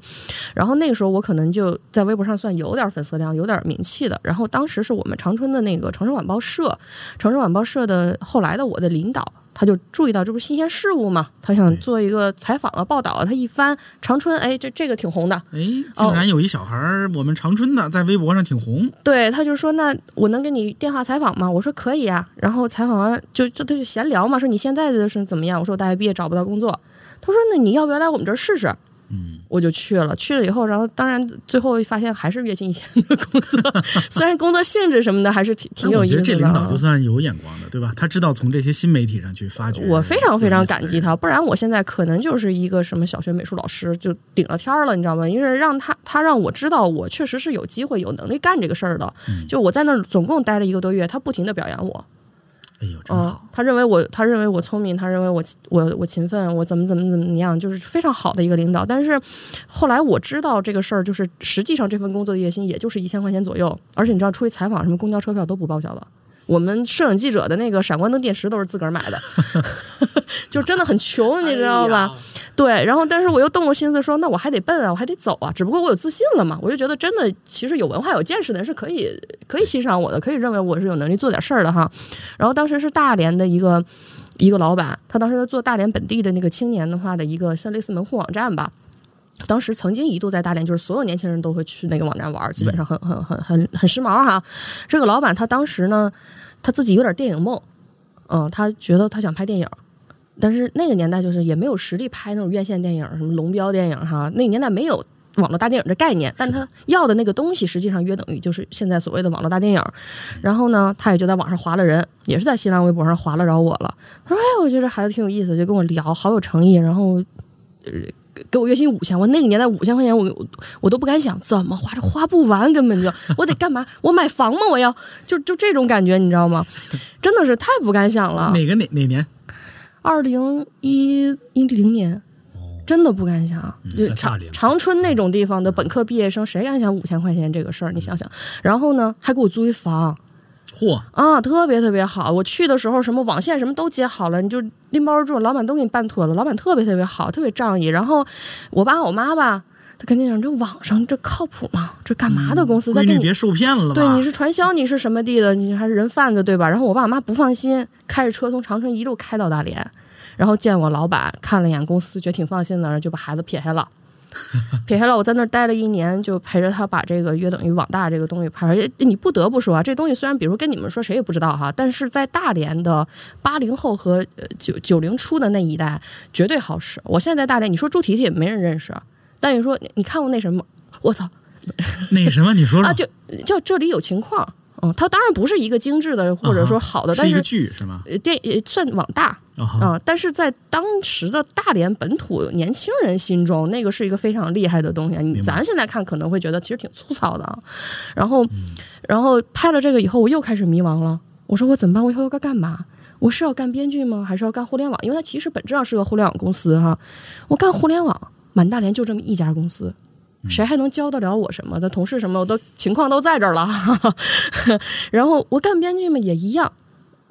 然后那个时候我可能就在微博上算有点粉丝量、有点名气的。然后当时是我们长春的那个城市晚报社，城市晚报社的后来的我的领导。他就注意到这不是新鲜事物嘛，他想做一个采访啊、报道啊。他一翻长春，哎，这这个挺红的。哎，竟然有一小孩儿，我们长春的在微博上挺红。对，他就说：“那我能给你电话采访吗？”我说：“可以啊。”然后采访完就就他就闲聊嘛，说你现在的是怎么样？我说：“我大学毕业找不到工作。”他说：“那你要不要来我们这儿试试？”嗯，我就去了，去了以后，然后当然最后发现还是月薪一千的工作，虽然工作性质什么的还是挺挺有意思的。我觉得这领导就算有眼光的，对吧？他知道从这些新媒体上去发掘。我非常非常感激他，不然我现在可能就是一个什么小学美术老师就顶了天了，你知道吗？因为让他他让我知道我确实是有机会有能力干这个事儿的。就我在那儿总共待了一个多月，他不停的表扬我。哎呦，真好！他认为我，他认为我聪明，他认为我，我，我勤奋，我怎么怎么怎么样，就是非常好的一个领导。但是后来我知道这个事儿，就是实际上这份工作的月薪也就是一千块钱左右，而且你知道出去采访什么公交车票都不报销的。我们摄影记者的那个闪光灯电池都是自个儿买的，就真的很穷，你知道吧？对，然后但是我又动过心思说，那我还得奔啊，我还得走啊。只不过我有自信了嘛，我就觉得真的，其实有文化、有见识的人是可以可以欣赏我的，可以认为我是有能力做点事儿的哈。然后当时是大连的一个一个老板，他当时在做大连本地的那个青年的话的一个像类似门户网站吧。当时曾经一度在大连，就是所有年轻人都会去那个网站玩，基本上很很很很很时髦哈。这个老板他当时呢，他自己有点电影梦，嗯，他觉得他想拍电影，但是那个年代就是也没有实力拍那种院线电影，什么龙标电影哈。那个年代没有网络大电影这概念，但他要的那个东西实际上约等于就是现在所谓的网络大电影。然后呢，他也就在网上划了人，也是在新浪微博上划了着我了。他说：“哎，我觉得这孩子挺有意思，就跟我聊，好有诚意。”然后，呃。给我月薪五千，我那个年代五千块钱，我我都不敢想，怎么花，这花不完，根本就我得干嘛？我买房吗？我要就就这种感觉，你知道吗？真的是太不敢想了。哪个哪哪年？二零一一零年，真的不敢想。就长长春那种地方的本科毕业生，谁敢想五千块钱这个事儿？你想想，然后呢，还给我租一房。嚯啊，特别特别好！我去的时候，什么网线什么都接好了，你就拎包住，老板都给你办妥了。老板特别特别好，特别仗义。然后我爸我妈吧，他肯定想这网上这靠谱吗？这干嘛的公司？闺女别受骗了。对，你是传销，你是什么地的？你还是人贩子对吧？然后我爸我妈不放心，开着车从长春一路开到大连，然后见我老板，看了一眼公司，觉得挺放心的，然后就把孩子撇下了。撇下来，我在那儿待了一年，就陪着他把这个约等于网大这个东西拍。你不得不说啊，这东西虽然比如跟你们说谁也不知道哈，但是在大连的八零后和九九零初的那一代绝对好使。我现在在大连，你说猪蹄蹄没人认识，但你说你看过那什么？我操，那什么？你说说啊？就就这里有情况。嗯，它当然不是一个精致的或者说好的，但是剧是吗？电算网大啊，但是在当时的大连本土年轻人心中，那个是一个非常厉害的东西。你咱现在看可能会觉得其实挺粗糙的啊。然后，然后拍了这个以后，我又开始迷茫了。我说我怎么办？我以后要干嘛？我是要干编剧吗？还是要干互联网？因为它其实本质上是个互联网公司哈。我干互联网，满大连就这么一家公司。谁还能教得了我什么？的同事什么，我都情况都在这儿了。然后我干编剧嘛，也一样。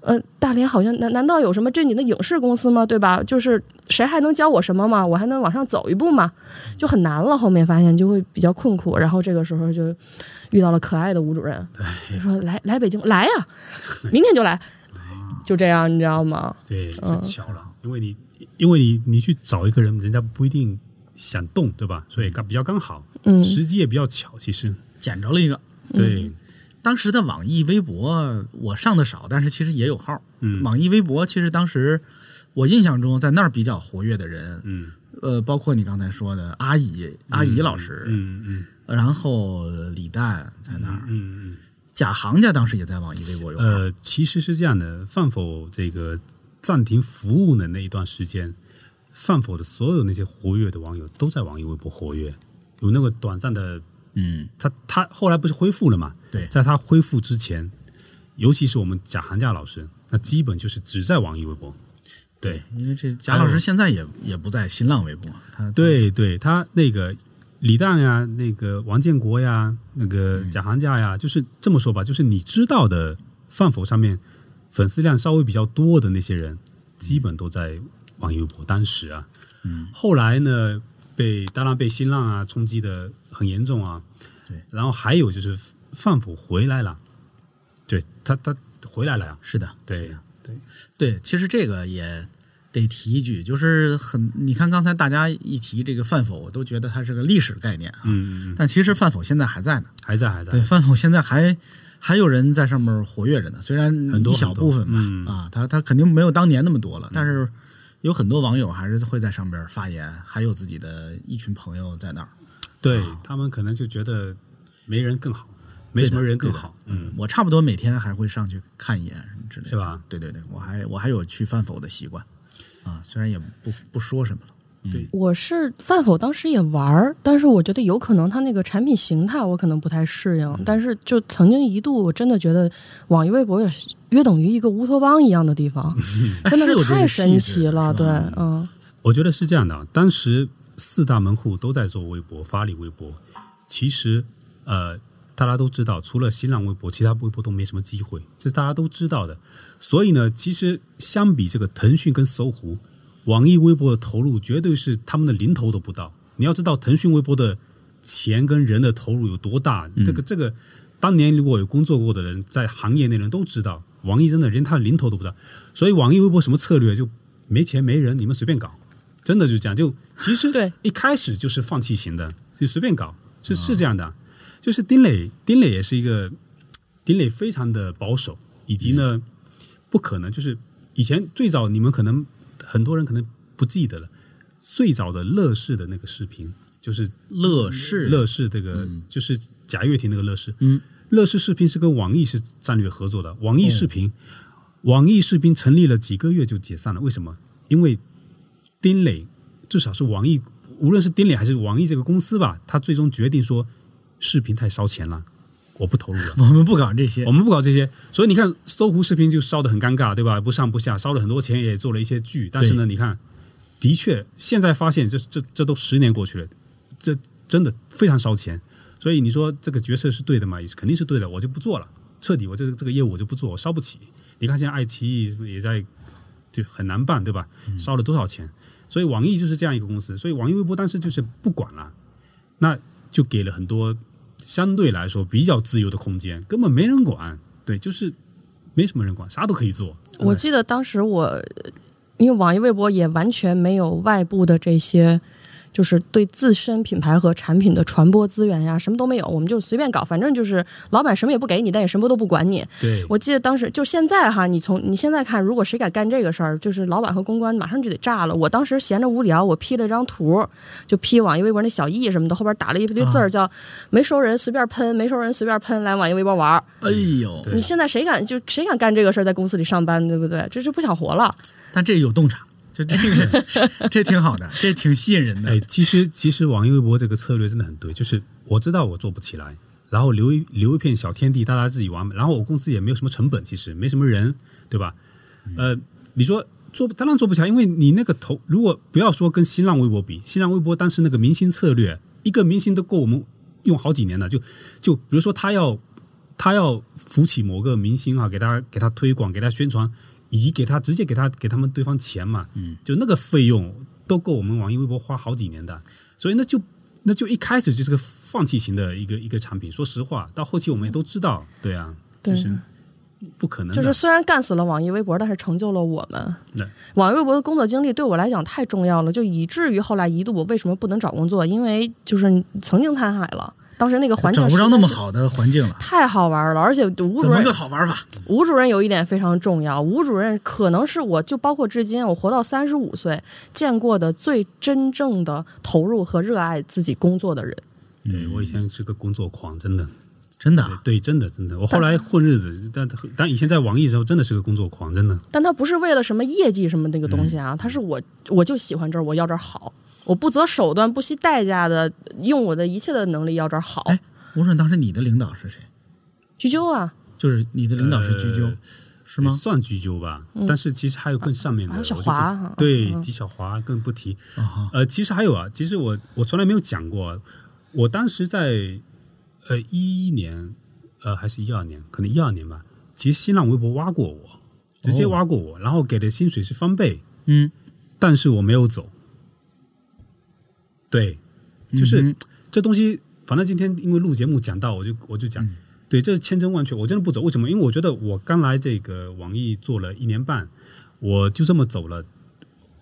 呃，大连好像难难道有什么正经的影视公司吗？对吧？就是谁还能教我什么吗？我还能往上走一步吗？就很难了。后面发现就会比较困苦。然后这个时候就遇到了可爱的吴主任，说来来北京来呀，明天就来。就这样，你知道吗？对，就巧了，因为你因为你你去找一个人，人家不一定。想动对吧？所以刚比较刚好，嗯，时机也比较巧，其实捡着了一个。对，当时的网易微博我上的少，但是其实也有号。嗯，网易微博其实当时我印象中在那儿比较活跃的人，嗯，呃，包括你刚才说的阿姨阿姨老师，嗯嗯，然后李诞在那儿，嗯嗯，贾行家当时也在网易微博有。呃，其实是这样的，饭否这个暂停服务的那一段时间。饭否的所有那些活跃的网友都在网易微博活跃，有那个短暂的，嗯，他他后来不是恢复了嘛？对，在他恢复之前，尤其是我们贾寒假老师，那基本就是只在网易微博。对因为这贾老师现在也也不在新浪微博，他对对，他那个李诞呀，那个王建国呀，那个贾行家呀，就是这么说吧，就是你知道的饭否上面粉丝量稍微比较多的那些人，基本都在网易微博。当时啊，嗯，后来呢，被当然被新浪啊冲击的很严重啊，对，然后还有就是范否回来了，对他他回来了呀，是的，对。是的。对，其实这个也得提一句，就是很，你看刚才大家一提这个范否，我都觉得它是个历史概念啊，嗯嗯嗯，但其实范否现在还在呢。还在还在，对，范否现在还还有人在上面活跃着呢，虽然很多一小部分吧，嗯。啊，他他肯定没有当年那么多了，但是有很多网友还是会在上边发言，还有自己的一群朋友在那儿。对他们可能就觉得没人更好，没什么人更好，嗯，我差不多每天还会上去看一眼什么之类的，是吧？对对对，我还我还有去饭否的习惯啊，虽然也不不说什么了。对我是饭否当时也玩儿，但是我觉得有可能他那个产品形态我可能不太适应。但是就曾经一度我真的觉得网易微博也是约等于一个乌托邦一样的地方，真的太神奇了。对，嗯，我觉得是这样的啊，当时四大门户都在做微博，发力微博。其实，呃，大家都知道，除了新浪微博，其他微博都没什么机会，这是大家都知道的。所以呢，其实相比这个腾讯跟搜狐，网易微博的投入绝对是他们的零头都不到。你要知道，腾讯微博的钱跟人的投入有多大，这个这个，当年如果有工作过的人，在行业内人都知道，网易真的连他的零头都不到。所以网易微博什么策略，就没钱没人，你们随便搞。真的就这样，就其实对一开始就是放弃型的，就随便搞，是是这样的。就是丁磊，丁磊也是一个，丁磊非常的保守，以及呢，不可能就是以前最早你们可能很多人可能不记得了，最早的乐视的那个视频，就是乐视乐视这个、就是贾跃亭那个乐视，嗯，乐视视频是跟网易是战略合作的，网易视频，网易视频成立了几个月就解散了，为什么？因为丁磊至少是网易，无论是丁磊还是网易这个公司吧，他最终决定说视频太烧钱了，我不投入了。我们不搞这些我，们不搞这些，所以你看搜狐视频就烧得很尴尬，对吧？不上不下，烧了很多钱，也做了一些剧，但是呢，你看，的确现在发现这这这都十年过去了，这真的非常烧钱。所以你说这个决策是对的嘛？也是肯定是对的，我就不做了，彻底我这个这个业务我就不做，我烧不起。你看现在爱奇艺也在就很难办，对吧？烧了多少钱？所以网易就是这样一个公司，所以网易微博当时就是不管了，那就给了很多相对来说比较自由的空间，根本没人管，对，就是没什么人管，啥都可以做。我记得当时我，因为网易微博也完全没有外部的这些，就是对自身品牌和产品的传播资源呀，什么都没有，我们就随便搞，反正就是老板什么也不给你，但也什么都不管你。对，我记得当时就现在哈，你从你现在看，如果谁敢干这个事儿，就是老板和公关马上就得炸了。我当时闲着无聊，我 P 了张图，就 P 网易微博那小艺什么的，后边打了一堆字儿，叫“没熟人随便喷，没熟人随便喷，来网易微博玩儿”。哎呦，你现在谁敢就谁敢干这个事儿，在公司里上班，对不对？这是不想活了。但这有洞察，就这个这挺好的，这挺吸引人的。哎，其实其实网易微博这个策略真的很对，就是我知道我做不起来，然后留一留一片小天地，大家自己玩，然后我公司也没有什么成本，其实没什么人，对吧？呃，你说做当然做不起来，因为你那个投，如果不要说跟新浪微博比，新浪微博当时那个明星策略，一个明星都够我们用好几年了，就就比如说他要他要扶起某个明星啊，给他给他推广，给他宣传，以及给他直接给他给他们对方钱嘛，嗯，就那个费用都够我们网易微博花好几年的，所以那就那就一开始就是个放弃型的一个一个产品。说实话，到后期我们也都知道，对啊，就是不可能，就是虽然干死了网易微博，但是成就了我们对。网易微博的工作经历对我来讲太重要了，就以至于后来一度我为什么不能找工作？因为就是曾经参海了，当时那个环境找不着那么。好的环境了，太好玩了，而且吴主任怎么个好玩法？吴主任有一点非常重要，吴主任可能是我就包括至今我活到三十五岁见过的最真正的投入和热爱自己工作的人。对我以前是个工作狂，真的，真的啊，对，真的真的。我后来混日子，但但以前在网易的时候，真的是个工作狂，真的。但他不是为了什么业绩什么那个东西嗯啊，他是我我就喜欢这儿，我要这儿好，我不择手段、不惜代价的用我的一切的能力要这儿好。哎我说当时你的领导是谁？居鸠啊，就是你的领导是居鸠，呃是吗？算居鸠吧，但是其实还有更上面的，还有小华对，嗯纪晓华更不提。啊，呃，其实还有啊，其实我我从来没有讲过，我当时在呃一一年，呃还是一二年，可能一二年吧，其实新浪微博挖过我，直接挖过我，然后给的薪水是翻倍，嗯，但是我没有走。对，就是、嗯这东西，反正今天因为录节目讲到，我就我就讲，对，这千真万确，我真的不走。为什么？因为我觉得我刚来这个网易做了一年半，我就这么走了。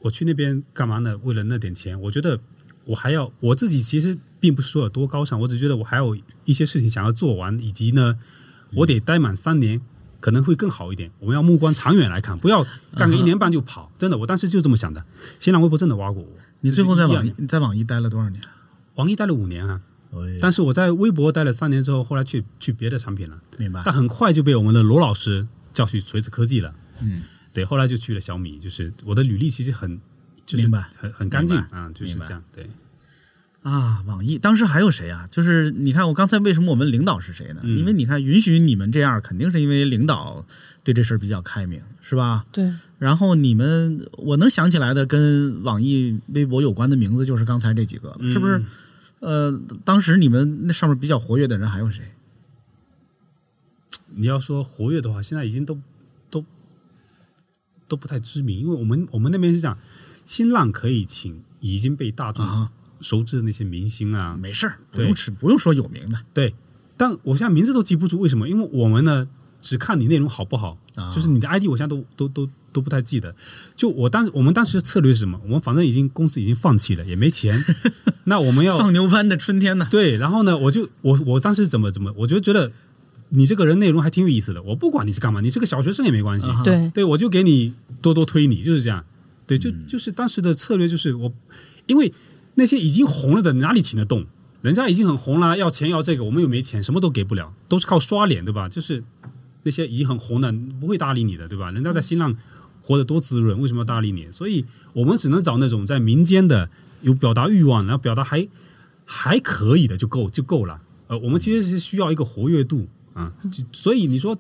我去那边干嘛呢？为了那点钱，我觉得我还要我自己其实并不是说有多高尚，我只觉得我还有一些事情想要做完，以及呢，我得待满三年。可能会更好一点。我们要目光长远来看，不要干个一年半就跑。真的，我当时就这么想的。新浪微博真的挖过我。你最后在网易易在网易待了多少年？网易待了五年啊，哎但是我在微博待了三年之后，后来去去别的产品了，明白但很快就被我们的罗老师叫去锤子科技了。嗯，对，后来就去了小米，就是我的履历其实很，就是很很干净啊，就是这样。对，啊，网易当时还有谁啊？就是你看，我刚才为什么我们领导是谁呢？嗯因为你看，允许你们这样，肯定是因为领导对这事儿比较开明，是吧？对，然后你们，我能想起来的跟网易微博有关的名字，就是刚才这几个了，嗯是不是？呃，当时你们那上面比较活跃的人还有谁？你要说活跃的话，现在已经都都都不太知名，因为我们我们那边是这样，新浪可以请已经被大众啊熟知的那些明星啊，没事儿，不对用吃，不用说有名的对，但我现在名字都记不住，为什么？因为我们呢只看你内容好不好，啊就是你的 ID 我现在都都都都不太记得。就我当我们当时的策略是什么？我们反正已经公司已经放弃了，也没钱，那我们要放牛班的春天呢？对，然后呢，我就我我当时怎么怎么，我就觉得你这个人内容还挺有意思的，我不管你是干嘛，你是个小学生也没关系，啊对，对我就给你多多推你，就是这样。对，就嗯就是当时的策略就是我，因为那些已经红了的哪里请得动？人家已经很红了，要钱要这个，我们又没钱，什么都给不了，都是靠刷脸，对吧？就是那些已经很红的不会搭理你的，对吧？人家在新浪活得多滋润，为什么要搭理你？所以我们只能找那种在民间的有表达欲望，然后表达还还可以的就够就够了。呃，我们其实是需要一个活跃度啊，所以你说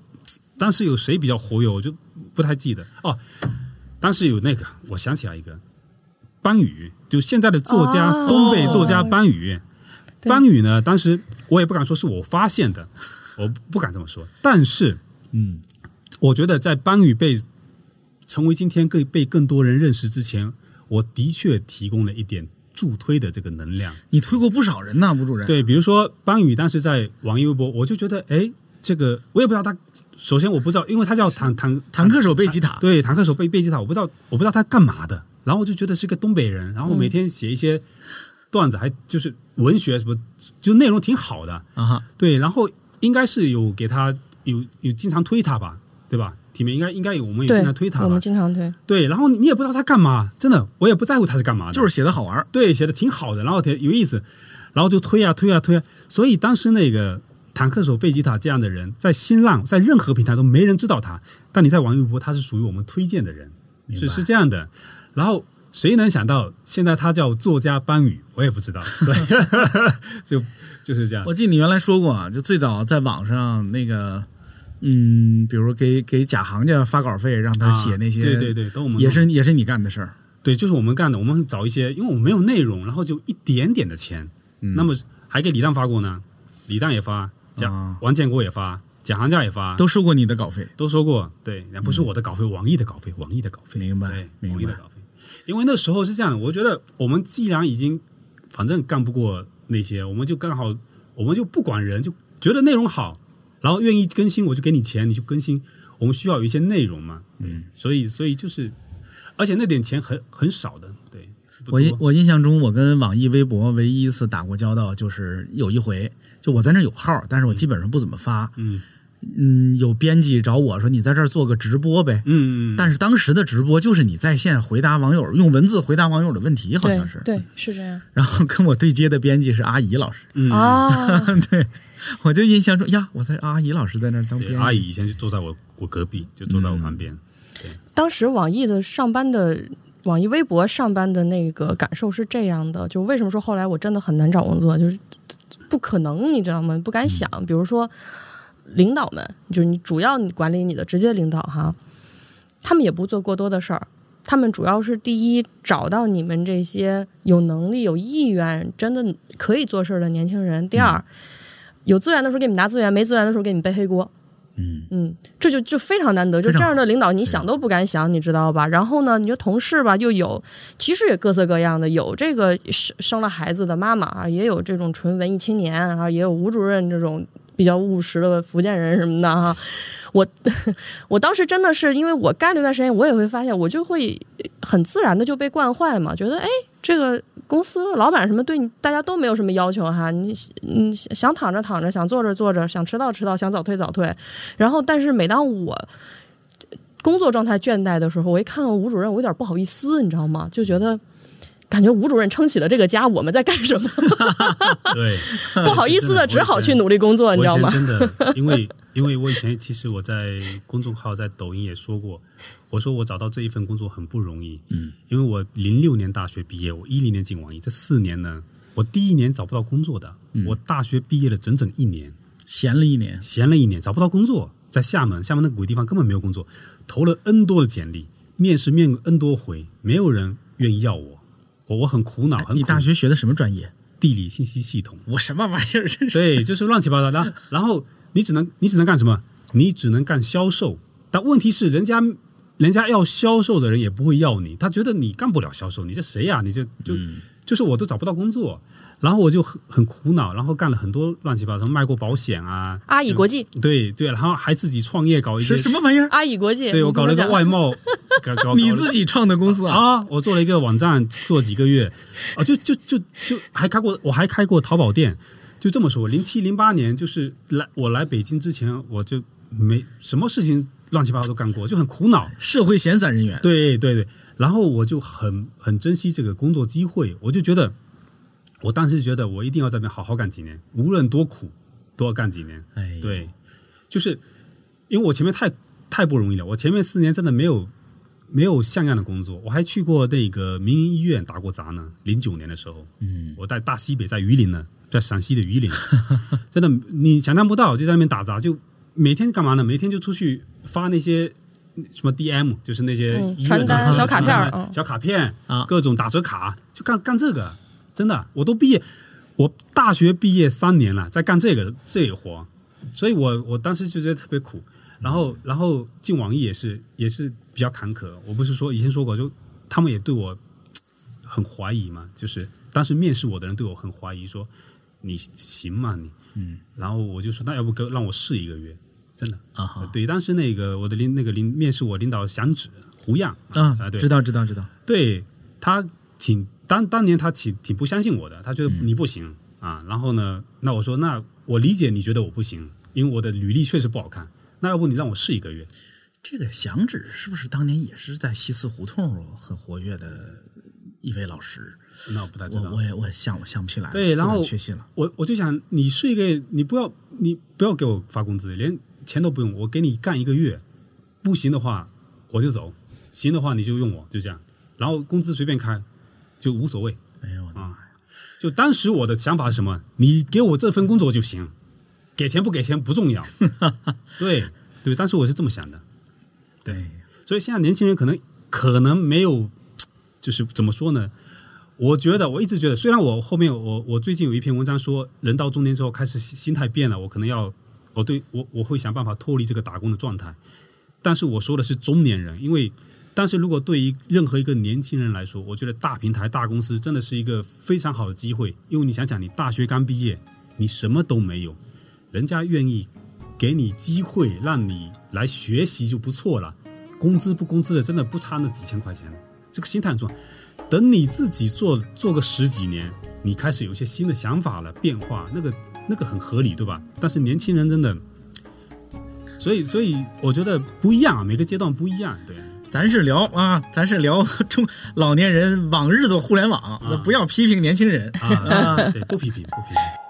当时有谁比较活跃，我就不太记得哦。当时有那个，我想起来一个班宇，就现在的作家、哦东北作家班宇。对班宇呢，当时我也不敢说是我发现的，我不敢这么说。但是，嗯，我觉得在班宇被成为今天更被更多人认识之前，我的确提供了一点助推的这个能量。你推过不少人呢，吴主任。，对，比如说班宇当时在网易微博，我就觉得，哎，这个我也不知道他。首先我不知道，因为他叫坦坦坦克手贝吉塔，对，坦克手贝贝吉塔，我不知道，我不知道他干嘛的。然后我就觉得是个东北人，然后每天写一些段子，还就是文学什么，就内容挺好的。啊哈，对，然后应该是有给他有有经常推他吧，对吧？体面应该应该有，我们也经常推他吧我们。经常推，对，然后你也不知道他干嘛，真的，我也不在乎他是干嘛的，就是写的好玩儿。对，写的挺好的，然后挺有意思，然后就推啊推啊推啊，所以当时那个坦克手贝吉塔这样的人，在新浪在任何平台都没人知道他，但你在网易微博他是属于我们推荐的人，是是这样的。然后谁能想到现在他叫作家班宇，我也不知道，所以 就就是这样。我记得你原来说过啊，就最早在网上那个，嗯，比如给给假行家发稿费，让他啊写那些，对对对，都我们也是也是你干的事儿。对，就是我们干的，我们找一些，因为我们没有内容，然后就一点点的钱，嗯。那么还给李诞发过呢，李诞也发，贾、啊。王建国也发，贾行家也发，都收过你的稿费，都收过，对，那不是我的稿费，王毅的稿费，王毅的稿费，明白对，明白网易的稿费。因为那时候是这样的，我觉得我们既然已经反正干不过那些，我们就刚好，我们就不管人，就觉得内容好，然后愿意更新，我就给你钱，你就更新。我们需要有一些内容嘛，嗯，所以所以就是，而且那点钱很很少的，对。我印我印象中，我跟网易微博唯一一次打过交道，就是有一回，就我在那有号，但是我基本上不怎么发。嗯嗯，有编辑找我说你在这儿做个直播呗。嗯嗯，但是当时的直播就是你在线回答网友，用文字回答网友的问题，好像是。对是这样然后跟我对接的编辑是阿姨老师，嗯啊，对，我就印象中呀，我在阿姨老师在那儿当对编辑。阿姨以前就坐在我我隔壁，就坐在我旁边。当时网易的上班的。网易微博上班的那个感受是这样的，就为什么说后来我真的很难找工作，就是不可能，你知道吗？不敢想。比如说，领导们，就是你主要你管理你的直接领导哈，他们也不做过多的事儿，他们主要是第一找到你们这些有能力、有意愿、真的可以做事儿的年轻人；第二，有资源的时候给你们拿资源，没资源的时候给你们背黑锅。嗯。嗯，这就就非常难得，就这样的领导，你想都不敢想，你知道吧？然后呢，你说同事吧，又有其实也各色各样的，有这个生生了孩子的妈妈啊，也有这种纯文艺青年啊，也有吴主任这种比较务实的福建人什么的哈。我 我当时真的是因为我干了一段时间，我也会发现，我就会很自然的就被惯坏嘛，觉得哎，这个公司老板什么对你大家都没有什么要求哈，你你想躺着躺着，想坐着坐着，想迟到迟到，想早退早退。然后，但是每当我工作状态倦怠的时候，我一看看吴主任，我有点不好意思，你知道吗？就觉得感觉吴主任撑起了这个家，我们在干什么？对，不好意思的，只好去努力工作，你知道吗？真的，因为因为我以前其实我在公众号、在抖音也说过，我说我找到这一份工作很不容易，嗯，因为我零六年大学毕业，我一零年进网易，这四年呢，我第一年找不到工作的，我大学毕业了整整一年，闲了一年，闲了一年找不到工作，在厦门，厦门那个鬼地方根本没有工作，投了 N 多的简历，面试面过 N 多回，没有人愿意要我，我我很苦恼，你大学学的什么专业？地理信息系统。我什么玩意儿？真是对，就是乱七八糟的。然后你只能你只能干什么？你只能干销售。但问题是，人家人家要销售的人也不会要你，他觉得你干不了销售，你这谁呀、你这就、就是我都找不到工作，然后我就很很苦恼，然后干了很多乱七八糟，卖过保险啊，阿乙国际，对对，然后还自己创业搞一些是什么玩意儿？阿乙国际，对我搞了一个外，贸，搞搞你自己创的公司啊？啊，我做了一个网站，做了几个月，啊，就就就就还开过，我还开过淘宝店，就这么说，零七零八年就是来我来北京之前，我就没什么事情乱七八糟都干过，就很苦恼。社会闲散人员。对对对，然后我就很很珍惜这个工作机会，我就觉得，我当时觉得我一定要在那边好好干几年，无论多苦都要干几年。哎，对，就是因为我前面太太不容易了，我前面四年真的没有没有像样的工作，我还去过那个民营医院打过杂呢。零九年的时候，嗯，我在大西北，在榆林呢，在陕西的榆林，真的你想象不到，就在那边打杂，就每天干嘛呢？每天就出去发那些。什么 DM 就是那些嗯医院传单小卡片小卡片啊各种打折卡，就干干这个，真的，我都毕业，我大学毕业三年了，在干这个这个活，所以我我当时就觉得特别苦，然后然后进网易也是也是比较坎坷。我不是说以前说过，就他们也对我很怀疑嘛，就是当时面试我的人对我很怀疑，说你行吗你？嗯，然后我就说那要不给让我试一个月，真的啊哈对，当时那个我的领那个领面试我领导响指胡样啊啊，，对，知道知道知道。对他挺当当年他挺挺不相信我的，他觉得你不行、啊。然后呢，那我说那我理解你觉得我不行，因为我的履历确实不好看。那要不你让我试一个月？这个响指是不是当年也是在西四胡同很活跃的一位老师？那我不太知道我我。也我也想想不起来了，对然后不敢确信了。我我就想你是一个，你不要你不要给我发工资，连钱都不用，我给你干一个月，不行的话我就走，行的话你就用我，就这样。然后工资随便开，就无所谓。哎呦我的妈呀！就当时我的想法是什么？你给我这份工作就行，给钱不给钱不重要。对对，当时我是这么想的。对，所以现在年轻人可能可能没有，就是怎么说呢？我觉得我一直觉得，虽然我后面我我最近有一篇文章说，人到中年之后开始心态变了，我可能要我对我我会想办法脱离这个打工的状态。但是我说的是中年人，因为但是如果对于任何一个年轻人来说，我觉得大平台、大公司真的是一个非常好的机会。因为你想想，你大学刚毕业，你什么都没有，人家愿意给你机会让你来学习就不错了。工资不工资的，真的不差那几千块钱。这个心态很重要。等你自己做做个十几年，你开始有一些新的想法了，变化，那个那个很合理，对吧？但是年轻人真的，所以所以我觉得不一样啊，每个阶段不一样，对。咱是聊啊，咱是聊中老年人往日的互联网，不要批评年轻人。啊，对，不批评，不批评。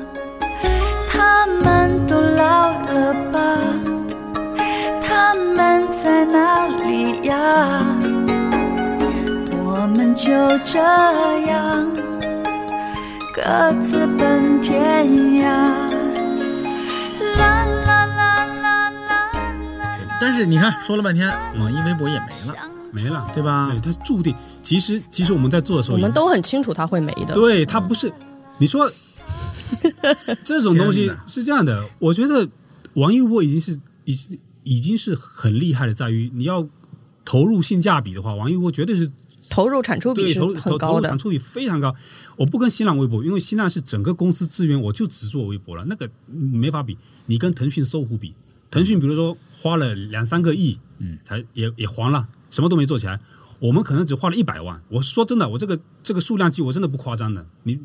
他们都老了吧？他们在哪里呀？我们就这样各自奔天涯。啦啦啦啦啦啦。但是你看，说了半天，网易微博也没了，没了，对吧对，它注定。其实，其实我们在做的时候，我们都很清楚它会没的。对，它不是你说 这种东西是这样的，我觉得网易微博已经是已经已经是很厉害的，在于你要投入性价比的话，网易微博绝对是投入产出比是很高的投投入产。出比非常高。我不跟新浪微博，因为新浪是整个公司资源，我就只做微博了，那个嗯没法比。你跟腾讯、搜狐比，腾讯比如说花了两三个亿，嗯，才也也黄了，什么都没做起来。我们可能只花了一百万。我说真的，我这个这个数量级我真的不夸张的。你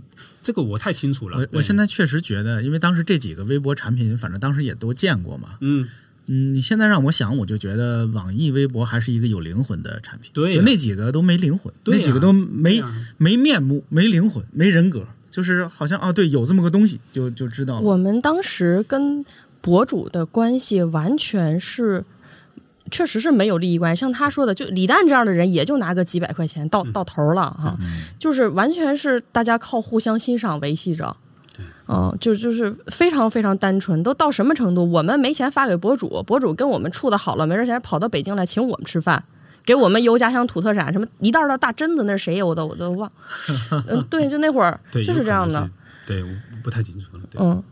这个我太清楚了。我我现在确实觉得，因为当时这几个微博产品，反正当时也都见过嘛。嗯，嗯，你现在让我想，我就觉得网易微博还是一个有灵魂的产品。对呀就那几个都没灵魂，那几个都没、没面目、没灵魂、没人格，就是好像哦，对，有这么个东西，就就知道了。我们当时跟博主的关系完全是，确实是没有利益关系。像他说的，就李诞这样的人，也就拿个几百块钱到到头了哈，就是完全是大家靠互相欣赏维系着。嗯，就就是非常非常单纯，都到什么程度？我们没钱发给博主，博主跟我们处的好了，没事闲跑到北京来请我们吃饭，给我们邮家乡土特产，什么一袋袋大榛子，那是谁呀？我都我都忘。嗯，对，就那会儿，就是这样的。对，我不太清楚了。对，嗯，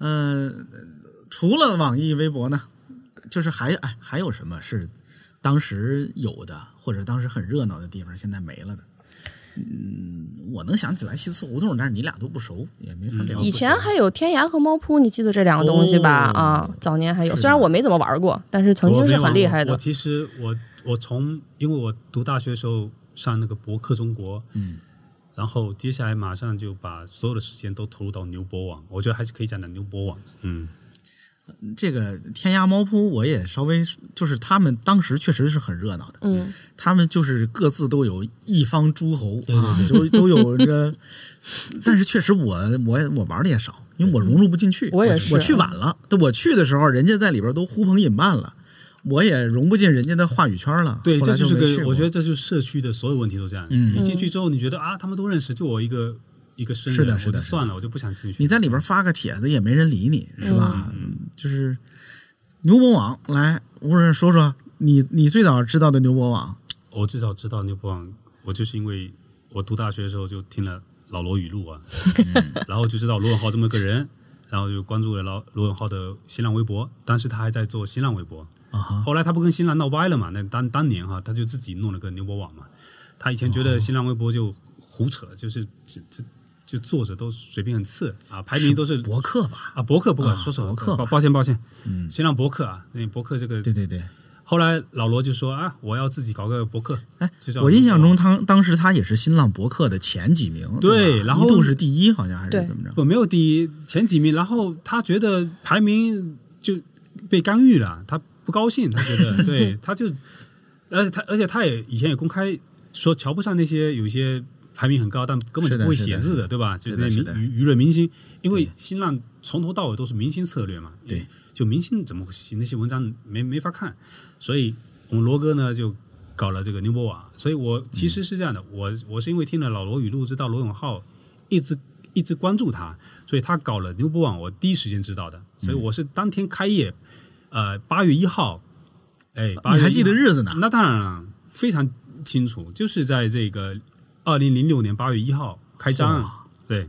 嗯、除了网易微博呢，就是还哎还有什么是当时有的，或者当时很热闹的地方，现在没了的？嗯，我能想起来西祠胡同，但是你俩都不熟，也没法聊。以前还有天涯和猫扑，你记得这两个东西吧？哦啊，早年还有，虽然我没怎么玩过，但是曾经是很厉害的。我其实我我从因为我读大学的时候上那个博客中国，嗯，然后接下来马上就把所有的时间都投入到牛博网，我觉得还是可以讲讲牛博网。嗯，这个天涯猫扑，我也稍微就是他们当时确实是很热闹的，嗯，他们就是各自都有一方诸侯啊，就都有这个，但是确实我我我玩的也少，因为我融入不进去。我也是我去晚了，对我去的时候，人家在里边都呼朋引伴了，我也融不进人家的话语圈了。对，这就是个我觉得这就是社区的所有问题都这样。嗯你进去之后，你觉得啊，他们都认识，就我一个一个生人，是的是的我就算了，我就不想进去。你在里边发个帖子也没人理你，是吧？嗯就是牛博网来，吴主任说说你你最早知道的牛博网。我最早知道牛博网，我就是因为我读大学的时候就听了老罗语录啊，然后就知道罗永浩这么个人，然后就关注了老罗永浩的新浪微博。当时他还在做新浪微博，后来他不跟新浪闹掰了嘛？那当当年哈，他就自己弄了个牛博网嘛。他以前觉得新浪微博就胡扯，就是这这就作者都水平很次啊，排名都是博客吧？啊博客博客，啊说错，博客抱抱歉抱歉，嗯新浪博客啊，那博客这个对对对。后来老罗就说啊，我要自己搞个博客。哎我印象中他当时他也是新浪博客的前几名，吧对然后一度是第一，好像还是怎么着？博网不没有第一前几名，然后他觉得排名就被干预了，他不高兴，他觉得 对，他就而且他而且他也以前也公开说瞧不上那些有一些排名很高但根本就不会写字的，对吧？就是那是的。明舆舆论明星，因为新浪从头到尾都是明星策略嘛，对，就明星怎么写那些文章没没法看，所以我们罗哥呢就搞了这个牛博网，所以我其实是这样的，我我是因为听了老罗语录，知道罗永浩一直一直关注他，所以他搞了牛博网，我第一时间知道的，所以我是当天开业，呃，八月一号，哎，8月1你还记得日子呢？那当然了，非常清楚，就是在这个二零零六年八月一号开张，对，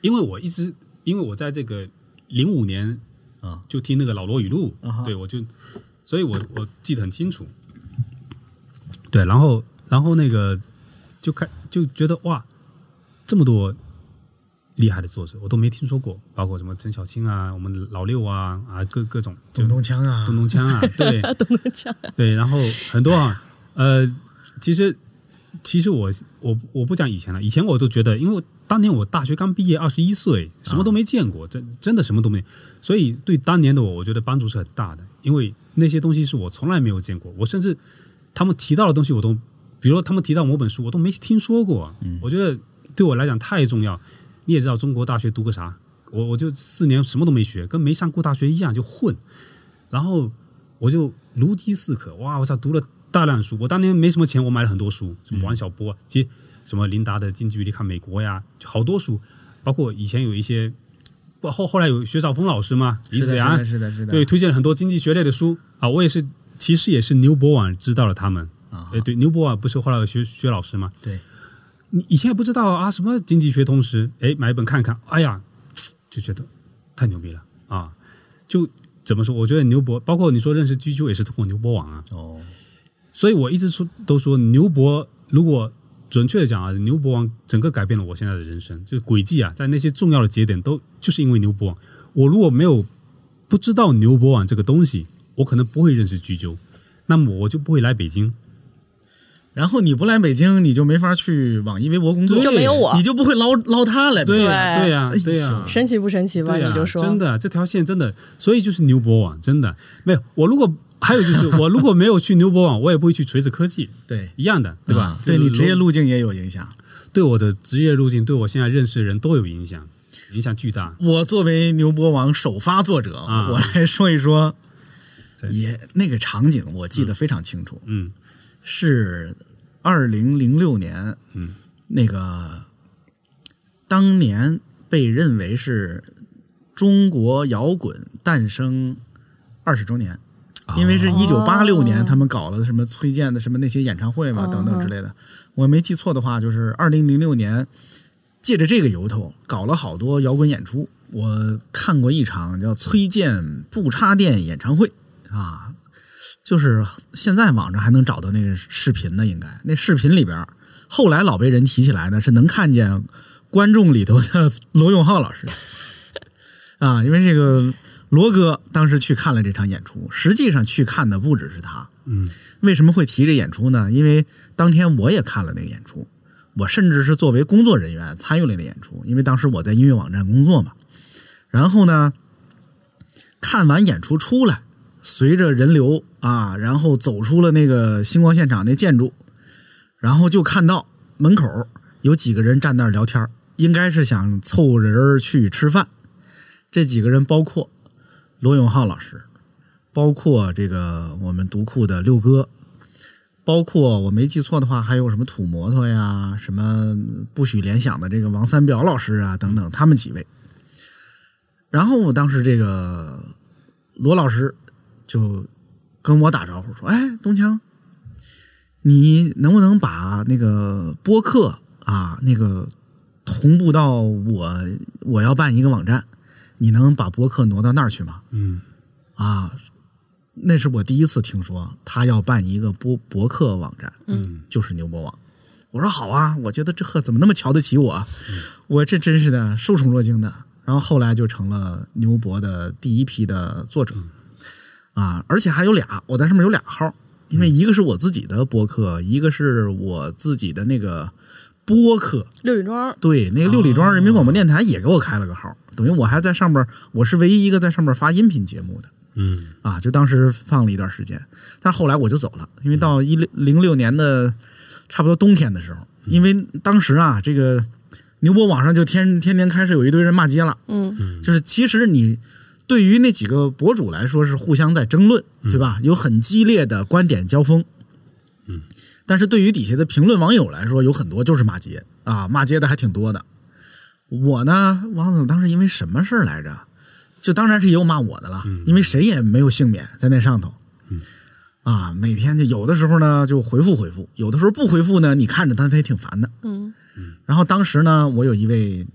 因为我一直因为我在这个零五年啊。就听那个老罗语录，啊对我就，所以我我记得很清楚，对，然后然后那个就开就觉得哇，这么多厉害的作者我都没听说过，包括什么陈小青啊，我们老六啊啊各各种就咚咚锵啊，咚咚锵啊，对，咚咚锵，对，然后很多啊，呃，其实其实我我我不讲以前了，以前我都觉得，因为当年我大学刚毕业，二十一岁，什么都没见过，真真的什么都没，所以对当年的我，我觉得帮助是很大的，因为那些东西是我从来没有见过，我甚至他们提到的东西我都，比如说他们提到某本书，我都没听说过，我觉得对我来讲太重要。你也知道中国大学读个啥，我我就四年什么都没学，跟没上过大学一样就混，然后我就如饥似渴，哇，我操，读了大量书。我当年没什么钱，我买了很多书，什么王小波，其实什么琳达的《近距离看美国》呀，就好多书，包括以前有一些，不后后来有薛兆丰老师嘛，李子阳的，是的，是的，对，推荐了很多经济学类的书啊。我也是，其实也是牛博网知道了他们。啊哎，对，牛博网不是后来有薛薛老师嘛？对，你以前也不知道啊，什么经济学通识，哎，买一本看看，哎呀，就觉得太牛逼了啊！就怎么说？我觉得牛博，包括你说认识居居，也是通过牛博网啊。哦，所以我一直说都说牛博，如果准确的讲啊，牛博王整个改变了我现在的人生，就是轨迹啊，在那些重要的节点都就是因为牛博王。我如果没有不知道牛博网这个东西，我可能不会认识居鸠，那么我就不会来北京。然后你不来北京，你就没法去网易微博工作，就没有我你就不会捞捞他来。对呀，对对呀哎，对呀呦，神奇不神奇吧？对，你就说真的这条线真的，所以就是牛博网真的没有。我如果还有就是我如果没有去牛博网，我也不会去锤子科技，对一样的，对吧？啊对你职业路径也有影响。对我的职业路径，对我现在认识的人都有影响，影响巨大。我作为牛博网首发作者，啊我来说一说，也那个场景我记得非常清楚，嗯是二零零六年，嗯，那个当年被认为是中国摇滚诞生二十周年。因为是一九八六年，哦他们搞了什么崔健的什么那些演唱会嘛，嗯等等之类的。我没记错的话，就是二零零六年，借着这个由头搞了好多摇滚演出。我看过一场叫崔健不插电演唱会啊，就是现在网上还能找到那个视频呢，应该那视频里边，后来老被人提起来呢，是能看见观众里头的 罗永浩老师啊，因为这个罗哥当时去看了这场演出，实际上去看的不只是他。嗯，为什么会提这演出呢？因为当天我也看了那个演出，我甚至是作为工作人员参与了那个演出，因为当时我在音乐网站工作嘛。然后呢，看完演出出来，随着人流啊，然后走出了那个星光现场那建筑，然后就看到门口有几个人站那儿聊天，应该是想凑人儿去吃饭。这几个人包括罗永浩老师，包括这个我们读库的六哥，包括我没记错的话，还有什么土摩托呀，什么不许联想的这个王三表老师啊，等等，他们几位。然后我当时这个罗老师就跟我打招呼说：“哎，东强，你能不能把那个播客啊，那个同步到我我要办一个网站，你能把博客挪到那儿去吗？”嗯啊，那是我第一次听说他要办一个博博客网站，嗯就是牛博网。我说好啊，我觉得这呵怎么那么瞧得起我啊？我这真是的受宠若惊的。然后后来就成了牛博的第一批的作者啊，而且还有俩，我在上面有俩号，因为一个是我自己的博客，一个是我自己的那个播客。六里庄对，那个六里庄人民广播电台也给我开了个号，等于我还在上面，我是唯一一个在上面发音频节目的。嗯啊，就当时放了一段时间，但是后来我就走了，因为到一零零六年的差不多冬天的时候，因为当时啊，这个牛博网上就天天天开始有一堆人骂街了，嗯就是其实你对于那几个博主来说是互相在争论，对吧？有很激烈的观点交锋，嗯，但是对于底下的评论网友来说，有很多就是骂街啊，骂街的还挺多的。我呢，王总当时因为什么事儿来着？就当然是也有骂我的了，因为谁也没有幸免在那上头。啊，每天就有的时候呢就回复回复，有的时候不回复呢，你看着他他也挺烦的。嗯然后当时呢，我有一位，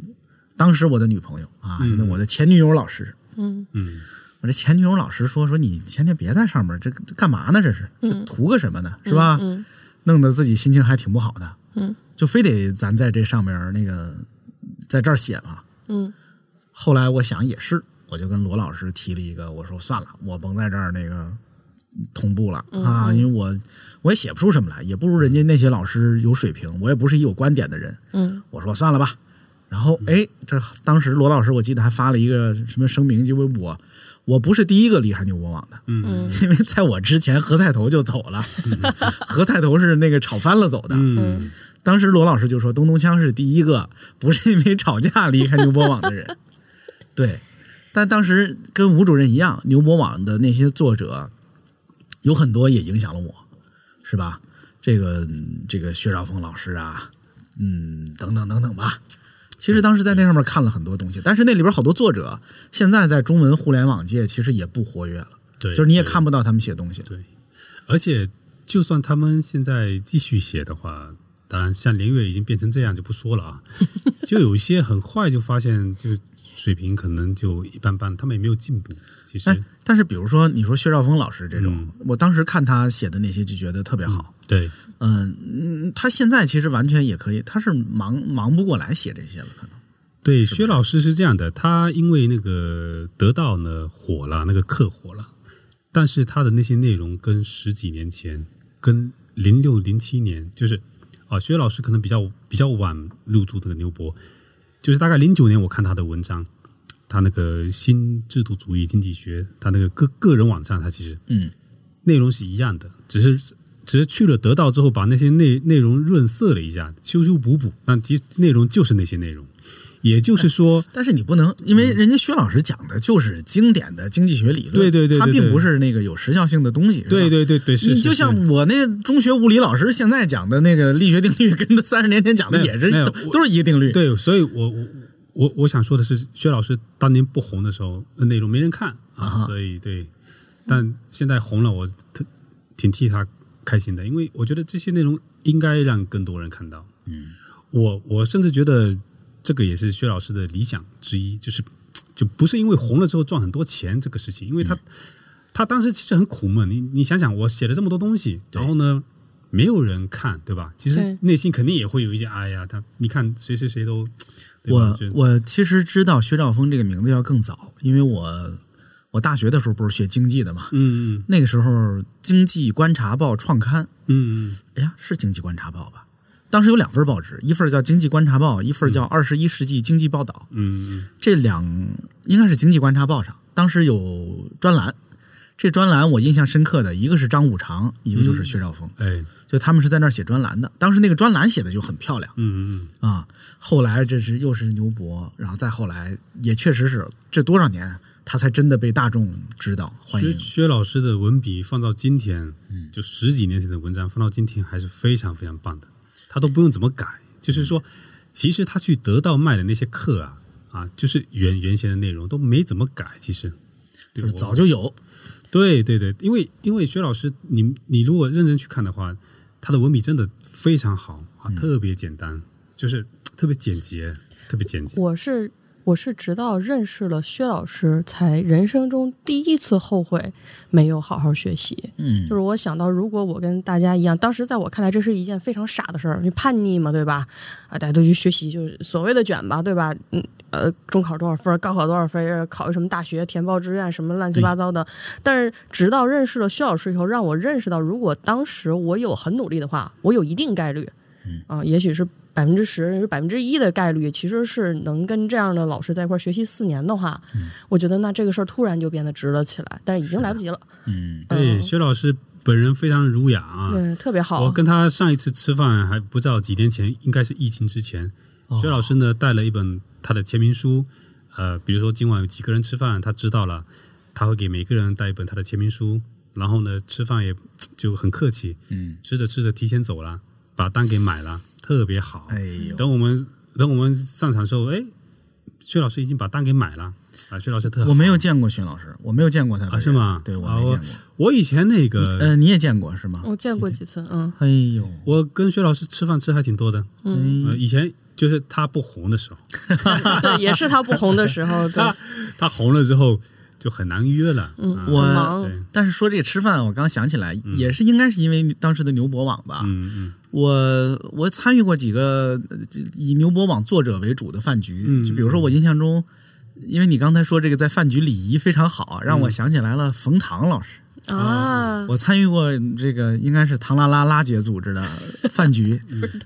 当时我的女朋友啊，嗯我的前女友老师，嗯嗯我这前女友老师说说你天天别在上面，这这干嘛呢？这是这图个什么呢？是吧？嗯弄得自己心情还挺不好的。嗯，就非得咱在这上面那个在这儿写嘛。嗯后来我想也是，我就跟罗老师提了一个，我说算了，我甭在这儿那个同步了啊，因为我我也写不出什么来，也不如人家那些老师有水平，我也不是一有观点的人。嗯我说算了吧，然后哎，这当时罗老师我记得还发了一个什么声明，因为我我不是第一个离开牛博网的，嗯因为在我之前何菜头就走了，何菜头是那个炒翻了走的。嗯，当时罗老师就说东东锵是第一个不是因为吵架离开牛博网的人，对。但当时跟吴主任一样，牛博网的那些作者有很多也影响了我，是吧？这个这个薛兆丰老师啊，嗯，等等等等吧。其实当时在那上面看了很多东西，但是那里边好多作者现在在中文互联网界其实也不活跃了，对，就是你也看不到他们写东西。对，而且就算他们现在继续写的话，当然像林月已经变成这样就不说了啊，就有一些很快就发现就水平可能就一般般，他们也没有进步。其实，哎，但是比如说你说薛兆丰老师这种，嗯我当时看他写的那些就觉得特别好。对，嗯嗯，他现在其实完全也可以，他是忙忙不过来写这些了，可能。对，薛老师是这样的，他因为那个得到呢火了，那个课火了，但是他的那些内容跟十几年前，跟零六零七年，就是啊，薛老师可能比较比较晚入驻这个牛博，就是大概零九年我看他的文章，他那个新制度主义经济学，他那个个个人网站，他其实嗯内容是一样的，只是只是去了得到之后，把那些内内容润色了一下，修修补补，但其实内容就是那些内容。也就是说，但是你不能，因为人家薛老师讲的就是经典的经济学理论，对对对对他并不是那个有时效性的东西，对。对对对，是你就像我那中学物理老师现在讲的那个力学定律，跟他三十年前讲的 也是都都是一个定律。对，所以我我我我想说的是，薛老师当年不红的时候，呃内容没人看啊，啊所以对，但现在红了，我特挺替他开心的，因为我觉得这些内容应该让更多人看到。嗯，我我甚至觉得这个也是薛老师的理想之一，就是就不是因为红了之后赚很多钱这个事情，因为他、他当时其实很苦闷。你你想想，我写了这么多东西，然后呢，没有人看，对吧？其实内心肯定也会有一些，哎呀，他你看谁谁谁都，我我其实知道薛兆丰这个名字要更早，因为我我大学的时候不是学经济的嘛，嗯嗯那个时候《经济观察报》创刊，嗯嗯哎呀，是《经济观察报》吧？当时有两份报纸，一份叫《经济观察报》，一份叫《二十一世纪经济报道》。嗯这两应该是《经济观察报》上，当时有专栏。这专栏我印象深刻的一个是张五常，一个就是薛兆丰，哎就他们是在那儿写专栏的。当时那个专栏写的就很漂亮嗯嗯啊。后来这是又是牛博，然后再后来也确实是这多少年他才真的被大众知道欢迎。薛薛老师的文笔放到今天，就十几年前的文章放到今天还是非常非常棒的，他都不用怎么改。就是说，其实他去得到卖的那些课啊啊，就是原原先的内容都没怎么改。其实，对就是早就有，对对对，因为因为薛老师，你你如果认真去看的话，他的文笔真的非常好啊，特别简单，就是特别简洁，特别简洁。我是我是直到认识了薛老师，才人生中第一次后悔没有好好学习。嗯就是我想到，如果我跟大家一样，当时在我看来，这是一件非常傻的事儿，你叛逆嘛，对吧？啊，大家都去学习，就是所谓的卷吧，对吧？嗯，呃，中考多少分，高考多少分，考什么大学，填报志愿，什么乱七八糟的。但是直到认识了薛老师以后，让我认识到，如果当时我有很努力的话，我有一定概率，啊，也许是。百分之十、百分之一的概率，其实是能跟这样的老师在一块学习四年的话，我觉得那这个事儿突然就变得值了起来，但是已经来不及了。嗯，对，嗯薛老师本人非常儒雅啊，对，特别好。我跟他上一次吃饭还不知道几天前，应该是疫情之前。哦薛老师呢带了一本他的签名书，呃，比如说今晚有几个人吃饭，他知道了，他会给每个人带一本他的签名书，然后呢吃饭也就很客气，嗯，吃着吃着提前走了，把单给买了，特别好。哎呦，等我们等我们上场的时候，哎，薛老师已经把单给买了啊，薛老师特好。我没有见过薛老师，我没有见过他啊，是吗？对，我啊没见过。我以前那个，呃，你也见过是吗？我见过几次，嗯，哎呦，我跟薛老师吃饭吃还挺多的，嗯。呃，以前就是他不红的时候，对，也是他不红的时候，对，他他红了之后就很难约了。嗯，啊我但是说这个吃饭，我刚想起来，也是应该是因为当时的牛博网吧。嗯嗯我我参与过几个呃以牛博网作者为主的饭局，嗯就比如说我印象中，因为你刚才说这个在饭局礼仪非常好，让嗯我想起来了冯唐老师。啊，我参与过这个应该是唐拉拉拉姐组织的饭局，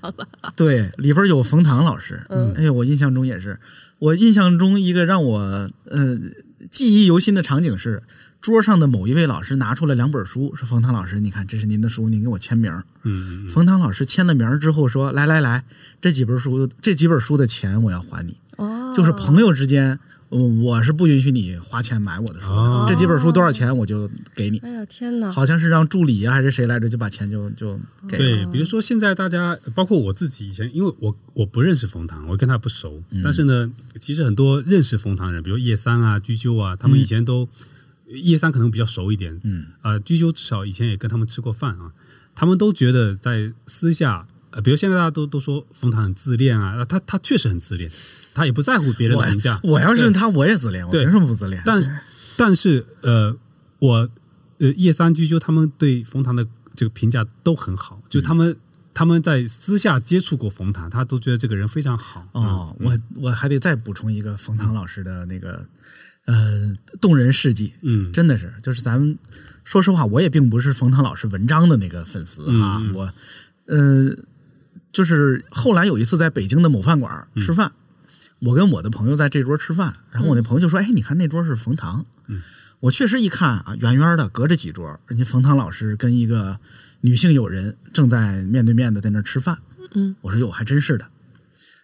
对，里边有冯唐老师，嗯哎呦，我印象中也是，我印象中一个让我呃记忆犹新的场景是。桌上的某一位老师拿出了两本书，说：“冯唐老师，你看这是您的书，您给我签名。”嗯，嗯冯唐老师签了名之后说：“来来来，这几本书，这几本书的钱我要还你。哦，就是朋友之间，嗯我是不允许你花钱买我的书的。哦这几本书多少钱我就给你。哎呀天哪，好像是让助理啊还是谁来着，就把钱就就给。对，比如说现在大家，包括我自己以前，因为我我不认识冯唐，我跟他不熟，嗯但是呢，其实很多认识冯唐人，比如叶三啊、居鸠啊，他们以前都、叶三可能比较熟一点，嗯，啊、居鸠至少以前也跟他们吃过饭啊，他们都觉得在私下。呃，比如现在大家都都说冯唐很自恋啊，他他确实很自恋，他也不在乎别人的评价。我要是他，我也自恋，我对凭什么不自恋？但是但是呃，我呃叶三居鸠他们对冯唐的这个评价都很好，就他们、他们在私下接触过冯唐，他都觉得这个人非常好。哦，嗯我我还得再补充一个冯唐老师的那个呃动人事迹，嗯真的是，就是咱们说实话，我也并不是冯唐老师文章的那个粉丝哈，我呃就是后来有一次在北京的某饭馆嗯吃饭，我跟我的朋友在这桌吃饭，然后我那朋友就说：“哎，你看那桌是冯唐。”嗯，我确实一看啊，远远的隔着几桌，人家冯唐老师跟一个女性友人正在面对面的在那吃饭。嗯，我说哟，还真是的。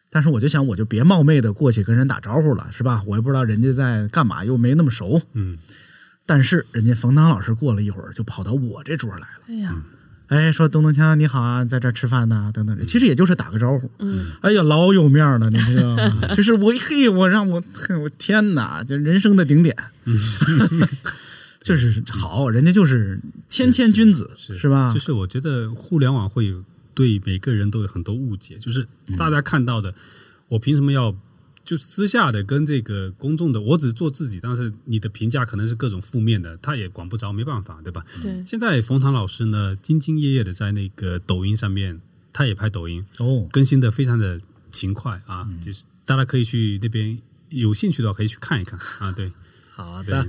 但是我就想，我就别冒昧的过去跟人打招呼了，是吧？我也不知道人家在干嘛，又没那么熟。嗯，但是人家冯唐老师过了一会儿，就跑到我这桌来了。哎呀，哎，说东东锵你好啊，在这儿吃饭呢，等等。其实也就是打个招呼。嗯，哎呀，老有面了，你知道吗？就是我嘿，我让我嘿我天哪，就人生的顶点。就是好，人家就是谦谦君子，是吧？就是我觉得互联网会有对每个人都有很多误解，就是大家看到的，我凭什么要就私下的跟这个公众的，我只做自己，但是你的评价可能是各种负面的，他也管不着，没办法，对吧？对，现在冯唐老师呢，兢兢业业的在那个抖音上面，他也拍抖音，哦，更新的非常的勤快啊，就是大家可以去那边有兴趣的话可以去看一看啊，对对。好的，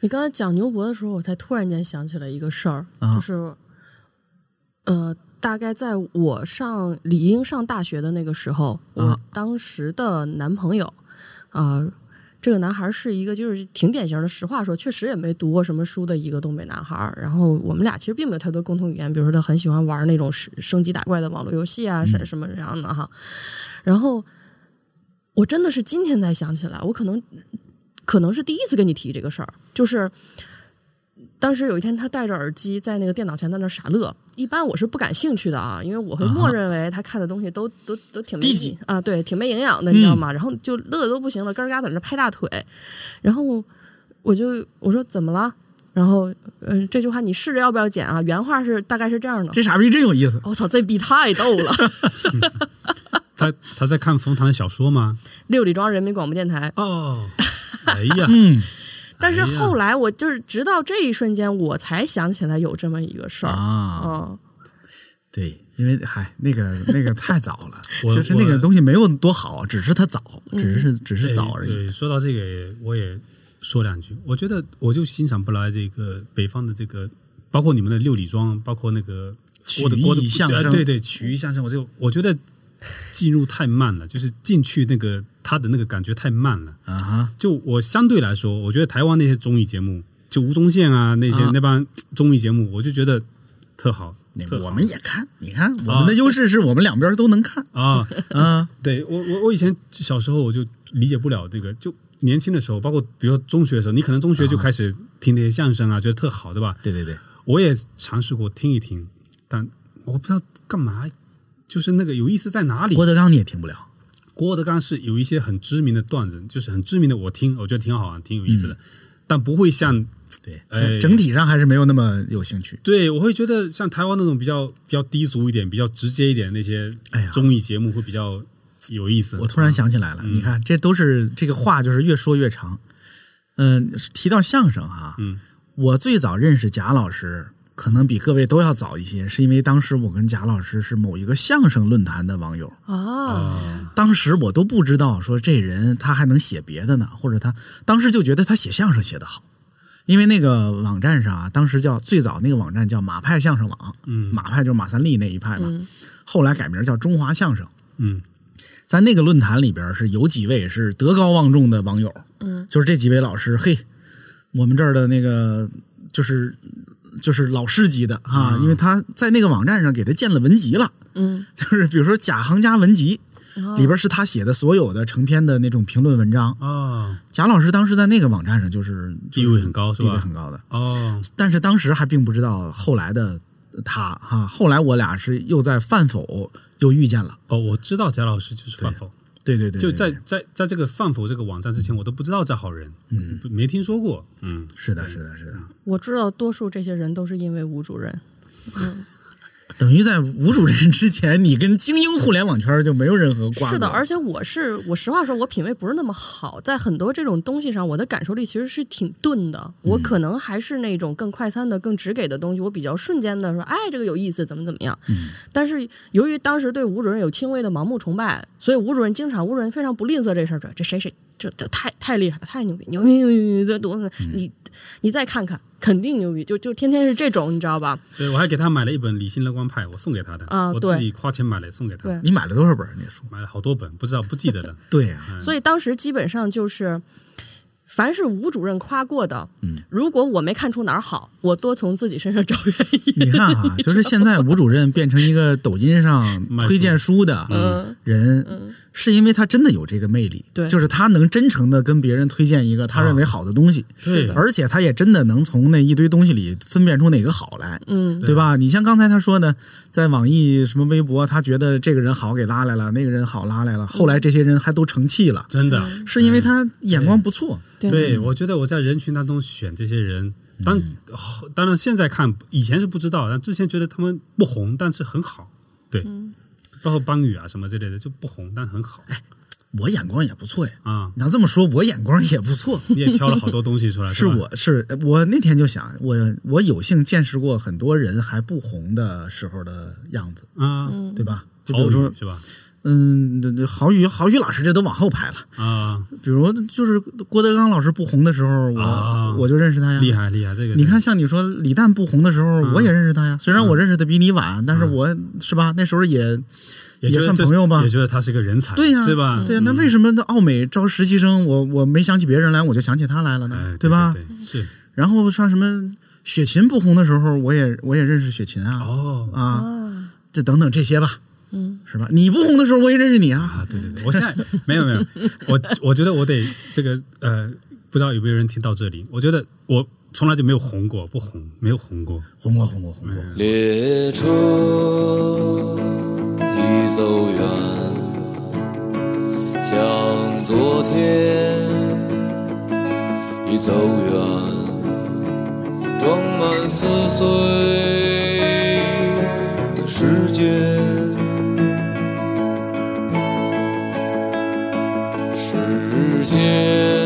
你刚才讲牛博的时候，我才突然间想起了一个事儿，啊。就是，呃，大概在我上理应上大学的那个时候，我啊当时的男朋友，啊、这个男孩是一个就是挺典型的，实话说，确实也没读过什么书的一个东北男孩。然后我们俩其实并没有太多共同语言，比如说他很喜欢玩那种升升级打怪的网络游戏啊，什什么这样的哈。然后我真的是今天才想起来，我可能可能是第一次跟你提这个事儿，就是当时有一天他戴着耳机在那个电脑前在那傻乐。一般我是不感兴趣的啊，因为我会默认为他看的东西都都都挺没低级啊，对，挺没营养的，你知道吗？然后就乐的都不行了，咯嘎在那拍大腿。然后我就我说怎么了？然后呃这句话你试着要不要剪啊？原话是大概是这样的。这傻逼真有意思。我操，这逼太逗了！他他在看冯唐的小说吗？六里庄人民广播电台。哦，哎呀，嗯但是后来我就是直到这一瞬间，我才想起来有这么一个事儿。啊，嗯，对，因为嗨，那个那个太早了，我就是那个东西没有多好，只是它早，只是只是早而已。对，说到这个，我也说两句。我觉得我就欣赏不来这个北方的这个，包括你们的六里庄，包括那个郭的曲艺郭的相声呃对对，曲艺相声，我就我觉得进入太慢了，就是进去那个他的那个感觉太慢了。啊哈，就我相对来说，我觉得台湾那些综艺节目，就吴宗宪啊那些、啊那帮综艺节目，我就觉得特好，我们也看，你看我们的优势是我们两边都能看啊。啊。对我我我以前小时候我就理解不了这个，就年轻的时候，包括比如说中学的时候，你可能中学就开始听那些相声啊，觉得特好，对吧？对对对，我也尝试过听一听，但我不知道干嘛，就是那个有意思在哪里。郭德纲你也听不了郭德纲是有一些很知名的段子，就是很知名的，我听我觉得挺好玩，挺有意思的，但不会像对，哎整体上还是没有那么有兴趣。对我会觉得像台湾那种比较比较低俗一点、比较直接一点那些综艺节目会比较有意思。我突然想起来了，你看，这都是这个话就是越说越长。嗯，提到相声哈，嗯，我最早认识贾老师，可能比各位都要早一些，是因为当时我跟贾老师是某一个相声论坛的网友。啊，当时我都不知道说这人他还能写别的呢，或者他当时就觉得他写相声写得好，因为那个网站上啊，当时叫最早那个网站叫马派相声网，嗯马派就是马三立那一派嘛，后来改名叫中华相声。嗯在那个论坛里边是有几位是德高望重的网友，嗯，就是这几位老师，嘿，我们这儿的那个就是就是老师级的啊，因为他在那个网站上给他建了文集了，嗯，就是比如说贾行家文集哦。里边是他写的所有的成篇的那种评论文章。哦，贾老师当时在那个网站上就是地位很高是吧？地位很高的，哦，但是当时还并不知道后来的他哈，后来我俩是又在饭否又遇见了，哦，我知道贾老师就是范否，对对对，就在在在这个范否这个网站之前，我都不知道这号人，嗯，没听说过，嗯，是的，是的，是的。我知道多数这些人都是因为吴主任。等于在吴主任之前，你跟精英互联网圈就没有任何挂钩。是的，而且我是我实话说，我品味不是那么好，在很多这种东西上，我的感受力其实是挺钝的。我可能还是那种更快餐的、更直给的东西，我比较瞬间的说，哎，这个有意思，怎么怎么样。但是由于当时对吴主任有轻微的盲目崇拜，所以吴主任经常，吴主任非常不吝啬这事儿，这谁谁这这太太厉害了，太牛逼，牛逼牛逼牛逼的多，你你再看看，肯定牛逼，就就天天是这种，你知道吧？对我还给他买了一本《理性乐观派》，我送给他的，啊对我自己花钱买了送给他，你买了多少本那书？买了好多本，不知道不记得了，对呀、嗯所以当时基本上就是，凡是吴主任夸过的，嗯如果我没看出哪儿好，我多从自己身上找原因。你看哈，就是现在吴主任变成一个抖音上推荐书的人，是因为他真的有这个魅力，对。就是他能真诚的跟别人推荐一个他认为好的东西，对而且他也真的能从那一堆东西里分辨出哪个好来，嗯，对。吧？你像刚才他说的，在网易什么微博，他觉得这个人好给拉来了，那个人好拉来了，后来这些人还都成器了，真的，是因为他眼光不错，对。对，我觉得我在人群当中选这些人，当当然现在看，以前是不知道，但之前觉得他们不红，但是很好，对，包括邦宇啊什么之类的就不红，但很好我眼光也不错呀。啊。你要这么说，我眼光也不错。你也挑了好多东西出来，是吧我是我那天就想，我我有幸见识过很多人还不红的时候的样子，啊，对吧？就比如说宇，是吧？嗯，这这郝宇郝宇老师这都往后排了。啊，比如就是郭德纲老师不红的时候，我、啊我就认识他呀。厉害厉害，这个你看，像你说李诞不红的时候，我也认识他呀。虽然我认识的比你晚，但是我是吧？那时候也算也算朋友吧也觉得他是个人才，对呀，是吧？对呀，那为什么那奥美招实习生，我我没想起别人来，我就想起他来了呢？哎，对吧？是然后像什么雪琴不红的时候，我也我也认识雪琴啊、哦啊，这等等这些吧，嗯，是吧？你不红的时候，我也认识你啊。啊，对对对，我现在没有没有，我我觉得我得这个呃，不知道有没有人听到这里？我觉得我从来就没有红过，不红，没有红过。红过，红过，红过。列车已走远，像昨天已走远，装满撕碎的时间。时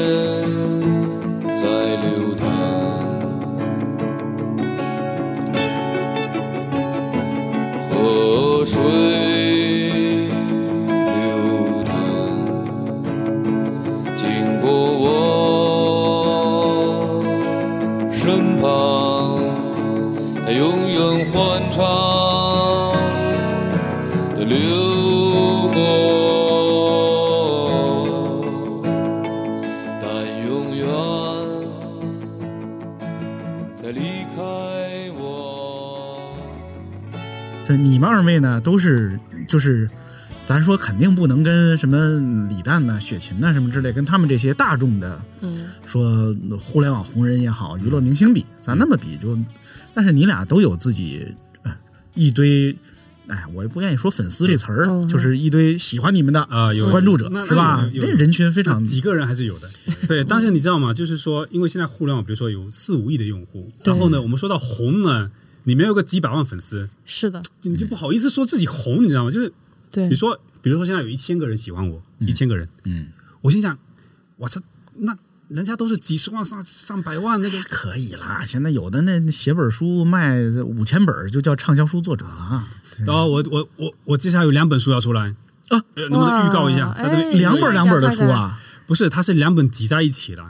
你们二位呢，都是就是，咱说肯定不能跟什么李诞呐、雪琴呐什么之类，跟他们这些大众的，嗯，说互联网红人也好，娱乐明星比，咱那么比就，但是你俩都有自己、呃、一堆。哎，我也不愿意说粉丝这词儿，嗯就是一堆喜欢你们的啊有关注者是吧？这人群非常几个人还是有的。对，但是你知道吗？就是说，因为现在互联网，比如说有四五亿的用户，然后呢，我们说到红呢，你没有个几百万粉丝，是的，你就不好意思说自己红，你知道吗？就是对。你，说，比如说现在有一千个人喜欢我，一千个人，嗯，我心想，我操，那人家都是几十万、上上百万那个，可以啦。现在有的那写本书卖五千本就叫畅销书作者了啊，然后我我我我接下来有两本书要出来。啊呃能不能预告一下？在这两本两本的书啊，不是，它是两本挤在一起的，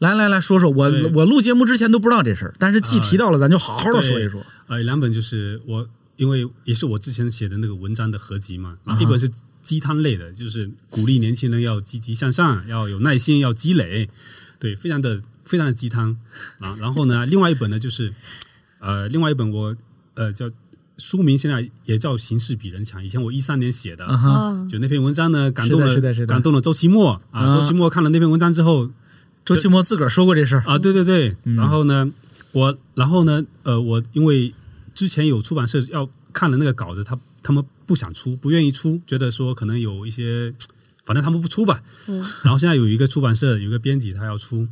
来来来说说，我我录节目之前都不知道这事儿，但是既啊提到了，咱就好好的说一说。呃，两本就是我，因为也是我之前写的那个文章的合集嘛。一本是鸡汤类的，就是鼓励年轻人要积极向上，要有耐心，要积累，对，非常的非常的鸡汤啊。然后呢，另外一本呢就是呃，另外一本我呃叫书名现在也叫《形势比人强》，以前我一三年写的，就那篇文章呢感动了，感动了周奇墨啊。啊周奇墨看了那篇文章之后，周奇墨自个儿说过这事儿啊，对对对，嗯然后呢，我然后呢，呃，我因为之前有出版社要看了那个稿子，他他们不想出，不愿意出，觉得说可能有一些，反正他们不出吧。嗯 然后现在有一个出版社有一个编辑他要出，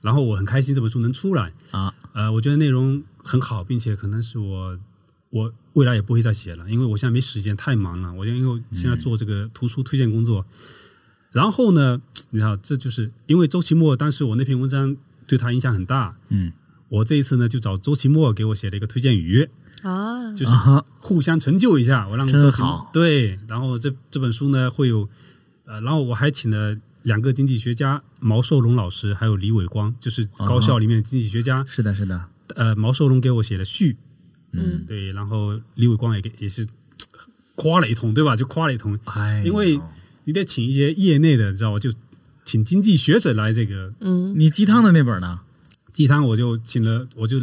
然后我很开心这本书能出来啊，呃，我觉得内容很好，并且可能是我我未来也不会再写了，因为我现在没时间，太忙了。我就因为现在做这个图书推荐工作，然后呢，你看，这就是因为周奇墨当时我那篇文章对他影响很大，嗯。我这一次呢就找周奇墨给我写了一个推荐语，啊，就是互相成就一下。我让真周奇墨好。对，然后这这本书呢会有，呃，然后我还请了两个经济学家毛寿龙老师还有李伟光，就是高校里面的经济学家。是的，是的，呃，毛寿龙给我写了序，嗯，对，然后李伟光也给也是 夸了一通，对吧？就夸了一通，哎，因为你得请一些业内的，知道吧？就请经济学者来这个嗯，你鸡汤的那本呢？鸡汤，我就请了，我就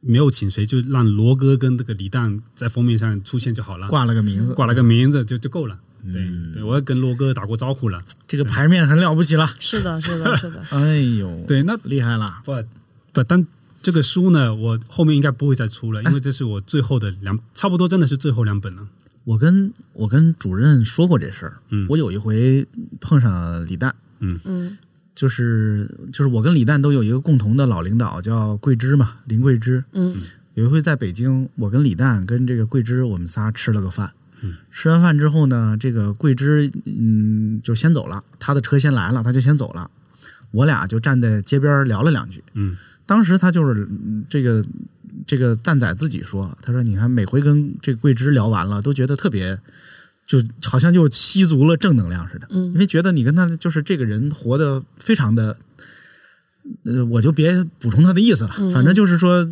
没有请谁，就让罗哥跟这个李诞在封面上出现就好了，挂了个名字，挂了个名字就就够了。对、嗯对，我也跟罗哥打过招呼了。这个牌面很了不起了。是的，是的，是的，哎呦，对，那厉害了。不不，但这个书呢，我后面应该不会再出了，因为这是我最后的两，差不多真的是最后两本了。我跟我跟主任说过这事儿，嗯我有一回碰上李诞，嗯就是就是我跟李诞都有一个共同的老领导叫桂枝嘛，林桂枝。嗯有一回在北京，我跟李诞跟这个桂枝，我们仨吃了个饭。嗯吃完饭之后呢，这个桂枝嗯就先走了，他的车先来了，他就先走了。我俩就站在街边聊了两句。嗯当时他就是嗯这个这个蛋仔自己说，他说你看每回跟这个桂枝聊完了，都觉得特别，就好像就吸足了正能量似的。嗯因为觉得你跟他就是这个人活得非常的，呃，我就别补充他的意思了，嗯反正就是说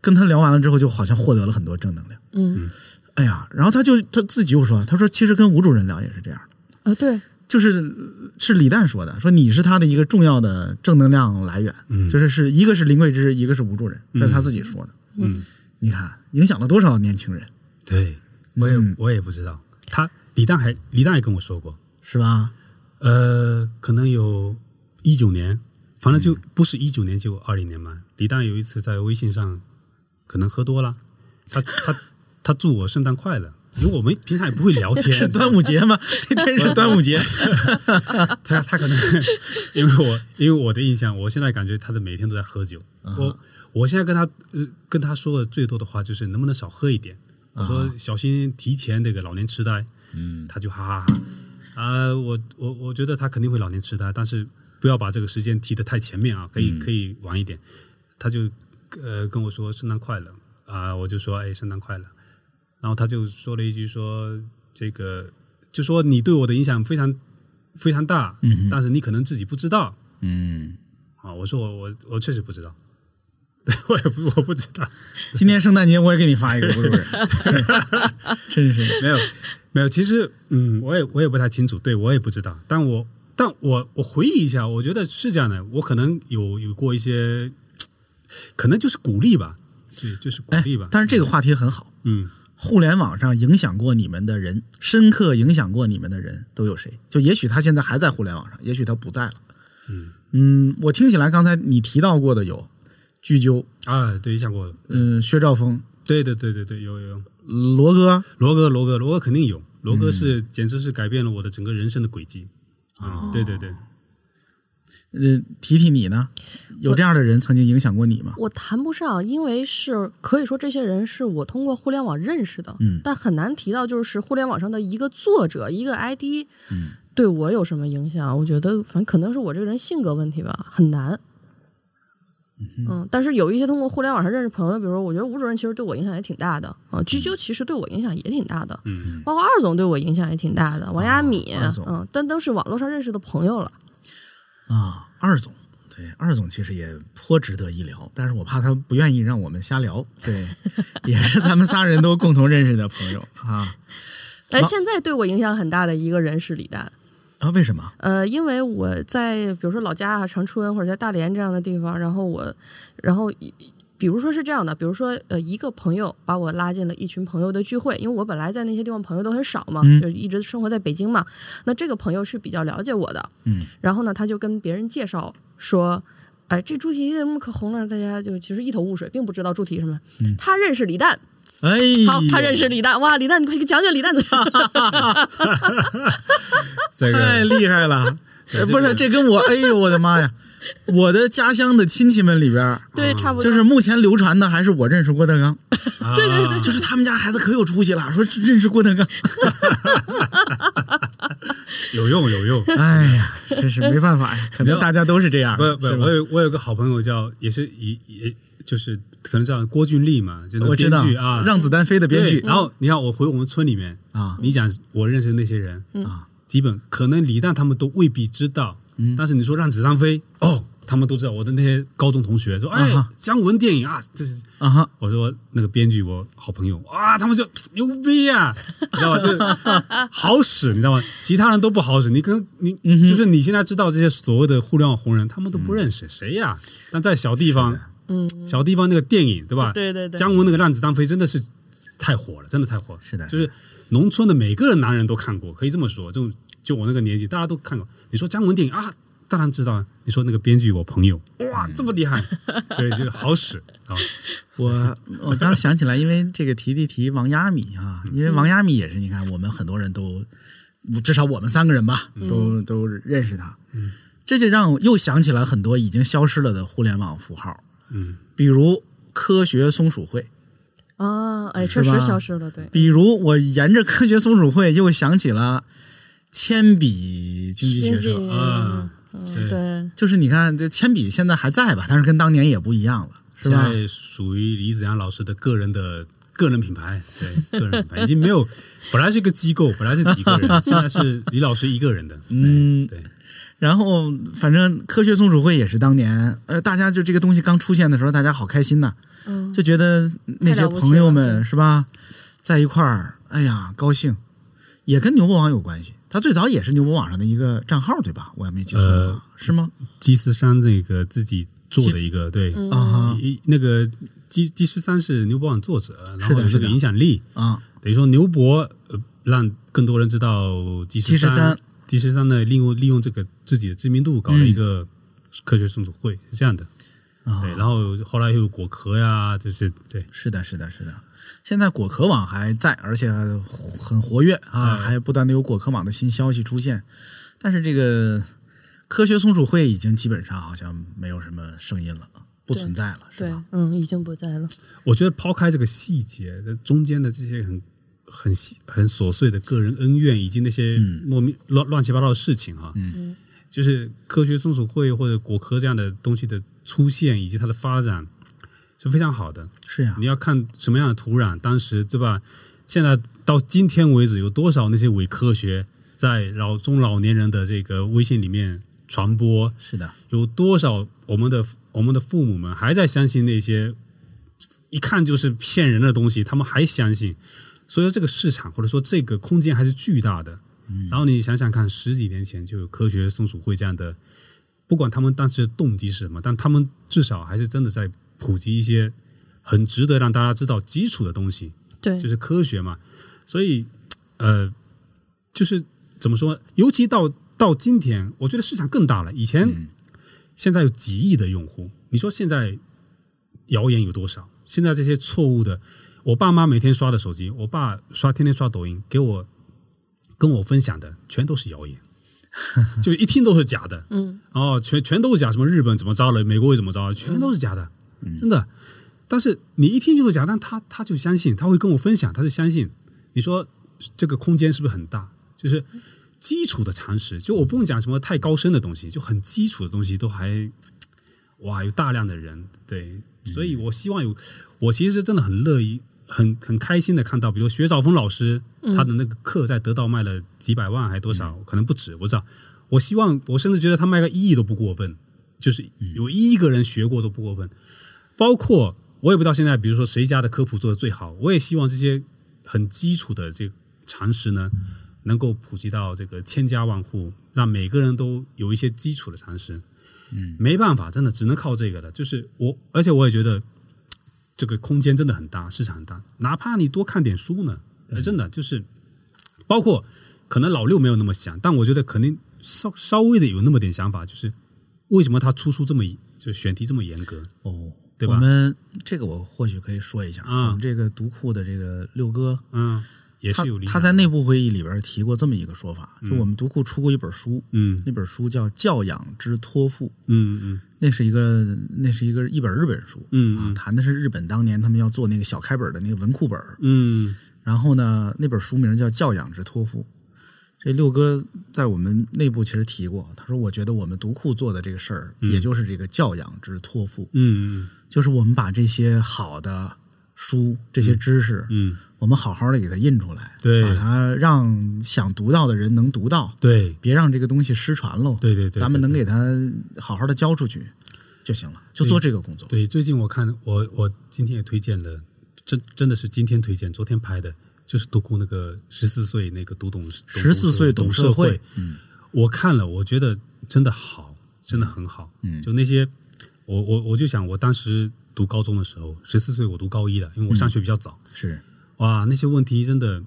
跟他聊完了之后，就好像获得了很多正能量。嗯哎呀，然后他就他自己又说，他说其实跟吴主任聊也是这样的。啊，对，就是是李诞说的，说你是他的一个重要的正能量来源，嗯就是是一个是林桂枝，一个是吴主任，这是他自己说的。嗯，你看影响了多少年轻人，对，我也、嗯我也不知道。他李诞还李诞也跟我说过，是吧？呃，可能有一九年，反正嗯就不是一九年就二零年嘛。李诞有一次在微信上可能喝多了，他他他祝我圣诞快乐，因为我们平常也不会聊天，是端午节吗？那天是端午节。他他可能因为我因为我的印象，我现在感觉他的每天都在喝酒。啊我我现在跟他呃跟他说的最多的话就是能不能少喝一点。我说小心提前这个老年痴呆。嗯，他就哈哈哈啊、我我我觉得他肯定会老年痴呆，但是不要把这个时间提得太前面啊，可以、嗯可以晚一点。他就呃跟我说圣诞快乐啊、我就说哎圣诞快乐，然后他就说了一句说这个就说你对我的影响非常非常大，嗯但是你可能自己不知道嗯，啊。我说我我我确实不知道，对我也不我不知道，今天圣诞节我也给你发一个不是不是，真是。没有没有，其实嗯，我也我也不太清楚，对我也不知道，但我但我我回忆一下，我觉得是这样的，我可能有有过一些，可能就是鼓励吧，对，就是鼓哎励吧，，但是这个话题很好。嗯互联网上影响过你们的人，深刻影响过你们的人都有谁？就也许他现在还在互联网上，也许他不在了。嗯。嗯，我听起来刚才你提到过的有鞠鸠，啊，对，影响过，嗯，薛兆丰、对对对对对，有有有，罗哥，罗哥罗哥罗哥肯定有，罗哥是、简直是改变了我的整个人生的轨迹。啊、对对对，呃，提提你呢？有这样的人曾经影响过你吗？我谈不上，因为是可以说这些人是我通过互联网认识的，嗯但很难提到就是互联网上的一个作者一个 ID，嗯对我有什么影响？我觉得反正可能是我这个人性格问题吧，很难。嗯，但是有一些通过互联网上认识朋友，比如说，我觉得吴主任其实对我影响也挺大的啊，居啾其实对我影响也挺大的，嗯包括二总对我影响也挺大的，王亚米，嗯，但都是网络上认识的朋友了。啊，二总，对，二总其实也颇值得一聊，但是我怕他不愿意让我们瞎聊。对，也是咱们仨人都共同认识的朋友啊 但现在对我影响很大的一个人是李诞。啊！为什么？呃，因为我在比如说老家啊、长春或者在大连这样的地方，然后我，然后比如说是这样的，比如说呃，一个朋友把我拉进了一群朋友的聚会，因为我本来在那些地方朋友都很少嘛，嗯就是一直生活在北京嘛。那这个朋友是比较了解我的，嗯，然后呢，他就跟别人介绍说。哎，这猪蹄怎么可红了？大家就其实一头雾水，并不知道猪蹄什么。他认识李诞，哎，好，他认识李诞，哇，李诞，你快给讲讲李诞的。这太厉害了！呃不是，这个这跟我，哎呦，我的妈呀！我的家乡的亲戚们里边儿，对，差不多。就是目前流传的还是我认识郭德纲，对对对，就是他们家孩子可有出息了，说认识郭德纲。有 用有用。哎呀，真是没办法呀，可能大家都是这样。不不，是我有我有个好朋友叫，也是也也就是可能叫郭俊立嘛，就那个我知道编剧啊，让子弹飞的编剧然后你看我回我们村里面啊你讲我认识的那些人啊，基本可能李诞他们都未必知道，嗯但是你说让子弹飞哦，他们都知道。我的那些高中同学说，哎啊，姜文电影啊，这是啊哈，我说那个编剧我好朋友啊，他们就牛逼啊、你 知道吧？就好使，你知道吗？其他人都不好使，你跟你、嗯就是你现在知道这些所谓的互联网红人，他们都不认识、谁呀？但在小地方，嗯，小地方那个电影对吧？对对对姜文那个《让子弹飞》真的是太火了，真的太火了。是的就是农村的每个男人都看过，可以这么说。就就我那个年纪，大家都看过。你说姜文电影啊，当然知道啊。你说那个编剧，我朋友，哇，这么厉害，对，就好使啊。我我刚想起来，因为这个提提提王亚米啊，因为王亚米也是，你看我们很多人都，至少我们三个人吧，都都认识他。这就让我又想起来很多已经消失了的互联网符号，嗯，比如科学松鼠会，啊，哎，确实消失了，对。比如我沿着科学松鼠会又想起了铅笔经济学社，嗯嗯，对，就是你看这铅笔现在还在吧，但是跟当年也不一样了，是吧？现在属于李子阳老师的个人的个人品牌，对，个人品牌 已经没有，本来是一个机构，本来是几个人，现在是李老师一个人的。嗯对，然后反正科学松鼠会也是当年，呃，大家就这个东西刚出现的时候，大家好开心呐，嗯，就觉得那些朋友们是吧，在一块儿，哎呀，高兴，也跟牛魔王有关系。他最早也是牛博网上的一个账号，对吧？我也没记错是吗？基斯山这个自己做的一个，对，嗯。啊那个基基斯山是牛博网作者，然后有这个是的是的。影响力，啊，等于说牛博呃让更多人知道基斯基斯山，基斯山呢利用利用这个自己的知名度搞了一个科学松鼠会，是这样的。啊。对，然后后来又有果壳呀，就是对，是的，是的，是的。现在果壳网还在，而且很活跃啊，哎还不断的有果壳网的新消息出现。但是这个科学松鼠会已经基本上好像没有什么声音了，不存在了，是对吧？，嗯，已经不在了。我觉得抛开这个细节，这中间的这些很很细很琐碎的个人恩怨，以及那些莫名乱乱七八糟的事情哈，嗯就是科学松鼠会或者果壳这样的东西的出现以及它的发展是非常好的。是呀你，要看什么样的土壤，当时对吧？现在到今天为止，有多少那些伪科学在老中老年人的这个微信里面传播？是的，有多少我们的我们的父母们还在相信那些一看就是骗人的东西，他们还相信，所以说这个市场或者说这个空间还是巨大的。嗯然后你想想看，十几年前就有科学松鼠会这样的，不管他们当时的动机是什么，但他们至少还是真的在普及一些很值得让大家知道基础的东西。对，就是科学嘛，所以呃，就是怎么说？尤其到到今天，我觉得市场更大了。以前、现在有几亿的用户，你说现在谣言有多少？现在这些错误的，我爸妈每天刷的手机，我爸刷天天刷抖音，给我跟我分享的全都是谣言，就一听都是假的。嗯，哦，全全都是假，什么日本怎么着了，美国又怎么着了，全都是假的，真的。但是你一听就会讲，但他他就相信，他会跟我分享，他就相信。你说这个空间是不是很大？就是基础的常识，就我不用讲什么太高深的东西，就很基础的东西都还哇有大量的人对，所以我希望有，我其实真的很乐意。很很开心的看到，比如薛兆丰老师，他的那个课在得到卖了几百万，还多少，可能不止，我知道。我希望，我甚至觉得他卖个一亿都不过分。就是有一亿个人学过都不过分。包括我也不知道现在，比如说谁家的科普做的最好，我也希望这些很基础的这个常识呢，能够普及到这个千家万户，让每个人都有一些基础的常识。嗯，没办法，真的只能靠这个了。就是我，而且我也觉得这个空间真的很大，市场很大。哪怕你多看点书呢，呃真的就是包括可能老六没有那么想，但我觉得肯定稍稍微的有那么点想法，就是为什么他出书这么就选题这么严格？哦，对吧？我们这个我或许可以说一下，啊。我们这个读库的这个六哥，嗯，也他是有他在内部会议里边提过这么一个说法，就我们读库出过一本书，嗯。那本书叫《教养之托付》，嗯嗯。那是一个那是一个一本日本书，嗯啊，谈的是日本当年他们要做那个小开本的那个文库本，嗯。然后呢，那本书名叫《教养之托付》。这六哥在我们内部其实提过，他说：“我觉得我们读库做的这个事儿，也就是这个教养之托付，嗯就是我们把这些好的书、这些知识，嗯，我们好好的给它印出来，对把它让想读到的人能读到，对别让这个东西失传喽。对对对，咱们能给它好好的交出去就行了，就做这个工作。对，最近我看我我今天也推荐了，真真的是今天推荐，昨天拍的，就是读库那个十四岁那个读懂十四岁懂社会，嗯，我看了，我觉得真的好，真的很好。嗯就那些，我我我就想，我当时读高中的时候，十四岁我读高一了，因为我上学比较早。是，哇，那些问题真的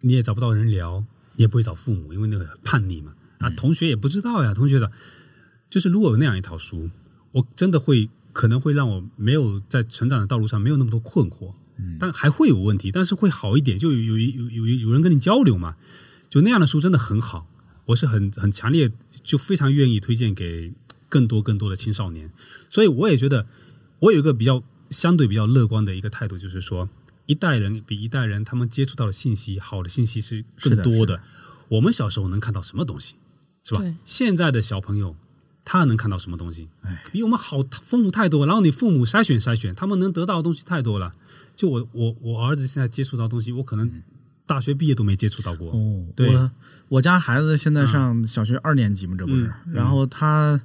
你也找不到人聊，你也不会找父母，因为那个叛逆嘛。啊，同学也不知道呀，同学的，就是如果有那样一套书，我真的会可能会让我没有在成长的道路上没有那么多困惑，但还会有问题，但是会好一点，就有有有有有人跟你交流嘛，就那样的书真的很好，我是很很强烈，就非常愿意推荐给更多更多的青少年，所以我也觉得我有一个比较相对比较乐观的一个态度，就是说一代人比一代人他们接触到的信息，好的信息是更多的。是的是的我们小时候能看到什么东西，是吧？现在的小朋友他能看到什么东西？哎，比我们好丰富太多。然后你父母筛选筛选，他们能得到的东西太多了。就我我我儿子现在接触到东西，我可能大学毕业都没接触到过。哦，对我我家孩子现在上小学二年级嘛，这不是？嗯然后他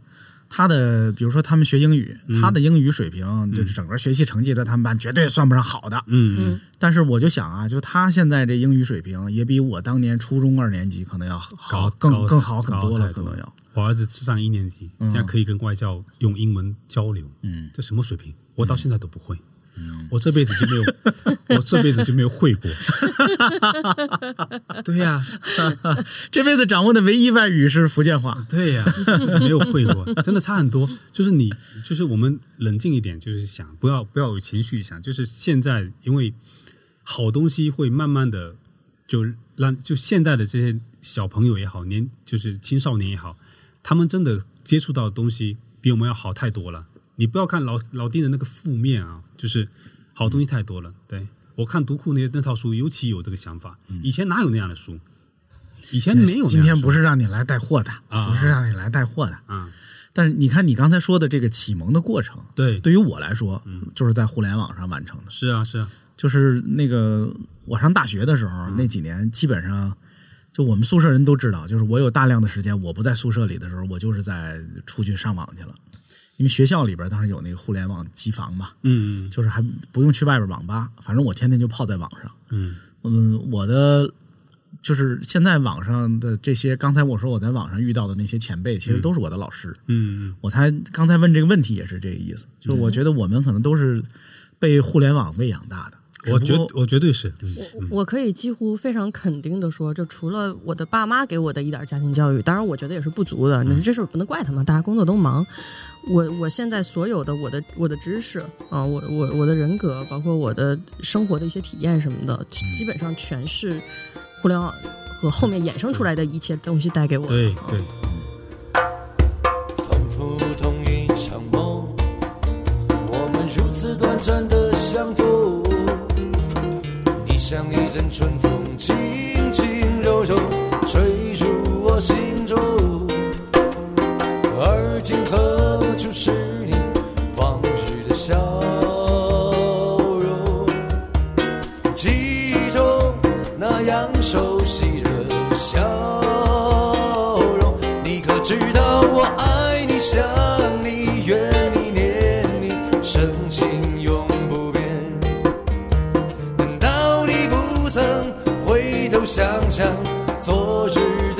他的，比如说他们学英语，嗯他的英语水平就是整个学习成绩在他们班绝对算不上好的。嗯嗯但是我就想啊，就他现在这英语水平也比我当年初中二年级可能要好，更更好很多了，可能要。我儿子上一年级，现在可以跟外教用英文交流。嗯，这什么水平？我到现在都不会。我这辈子就没有，我这辈子就没有会过。对呀、这辈子掌握的唯一外语是福建话。对呀、就是没有会过，真的差很多。就是你，就是我们冷静一点，就是想不要不要有情绪想，就是现在因为好东西会慢慢的就让就现在的这些小朋友也好，年就是青少年也好，他们真的接触到的东西比我们要好太多了。你不要看老老丁的那个负面啊，就是好东西太多了。对我看读库那那套书，尤其有这个想法，以前哪有那样的书？以前没有。今天不是让你来带货的，啊不是让你来带货的。啊，但是你看你刚才说的这个启蒙的过程，对对于我来说，就是在互联网上完成的。是啊是啊，就是那个我上大学的时候，那几年基本上，就我们宿舍人都知道，就是我有大量的时间，我不在宿舍里的时候，我就是在出去上网去了。因为学校里边当时有那个互联网机房嘛，嗯就是还不用去外边网吧，反正我天天就泡在网上。嗯嗯，我的就是现在网上的这些，刚才我说我在网上遇到的那些前辈，其实都是我的老师。嗯我才刚才问这个问题也是这个意思，就是我觉得我们可能都是被互联网喂养大的。我绝我绝对是，嗯我可以几乎非常肯定的说，就除了我的爸妈给我的一点家庭教育，当然我觉得也是不足的。你说这事不能怪他们，大家工作都忙。我我现在所有的我的我的知识啊，我我我的人格，包括我的生活的一些体验什么的，基基本上全是互联网和后面衍生出来的一切东西带给我的。对啊对，仿佛同一场梦，我们如此短暂的相逢。你像一阵春风，轻轻柔柔吹入我心中。而今何处是你往日的笑容？记忆中那样熟悉的笑容，你可知道我爱你，想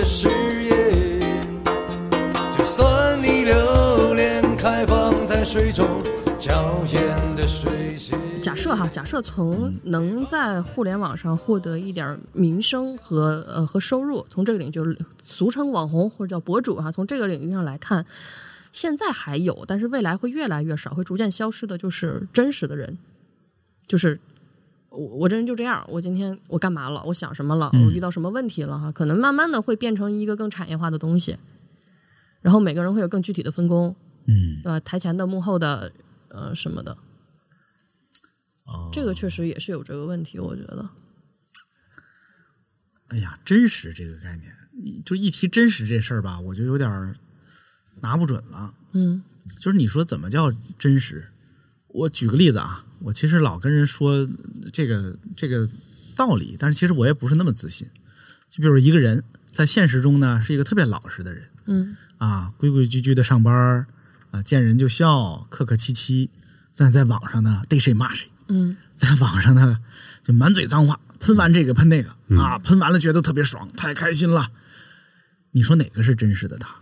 的誓言。就算你留恋开放在水中娇艳的水仙。假设哈，假设从能在互联网上获得一点名声和呃和收入，从这个领域就是俗称网红或者叫博主哈，从这个领域上来看，现在还有，但是未来会越来越少，会逐渐消失的，就是真实的人，就是我我这人就这样，我今天我干嘛了，我想什么了，我遇到什么问题了哈，可能慢慢的会变成一个更产业化的东西，然后每个人会有更具体的分工，嗯，呃，台前的、幕后的，呃，什么的。哦这个确实也是有这个问题，我觉得。哎呀，真实这个概念，就一提真实这事儿吧，我就有点儿拿不准了。嗯就是你说怎么叫真实？我举个例子啊，我其实老跟人说这个这个道理，但是其实我也不是那么自信。就比如一个人在现实中呢是一个特别老实的人。嗯。啊，规规矩矩的上班儿啊，见人就笑，客客气气，但在网上呢逮谁骂谁，嗯。在网上呢就满嘴脏话，喷完这个喷那个、啊，喷完了觉得特别爽，太开心了。你说哪个是真实的他？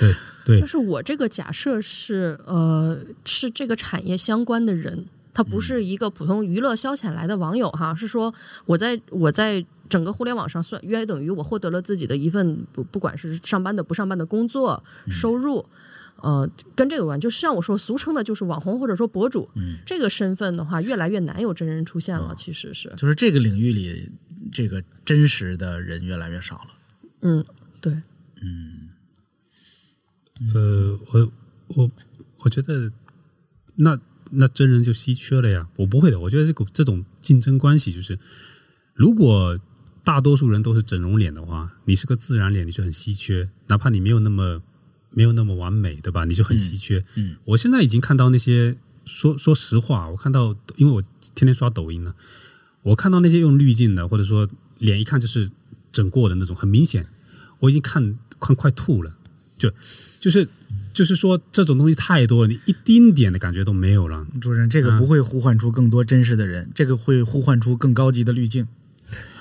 对对。但是我这个假设是呃是这个产业相关的人，他不是一个普通娱乐消遣来的网友哈，是说我在我在整个互联网上算约等于我获得了自己的一份不不管是上班的不上班的工作收入。呃，跟这个有关，就是像我说，俗称的就是网红或者说博主，这个身份的话，越来越难有真人出现了。其实是，就是这个领域里，这个真实的人越来越少了。嗯，对，嗯呃，我我我觉得那那真人就稀缺了呀。我不会的，我觉得这个这种竞争关系就是，如果大多数人都是整容脸的话，你是个自然脸，你就很稀缺，哪怕你没有那么没有那么完美，对吧？你就很稀缺。嗯我现在已经看到那些说说实话，我看到，因为我天天刷抖音呢，我看到那些用滤镜的，或者说脸一看就是整过的那种，很明显，我已经看看快吐了，就就是就是说这种东西太多了，你一丁点的感觉都没有了。主任，这个不会呼唤出更多真实的人，这个会呼唤出更高级的滤镜。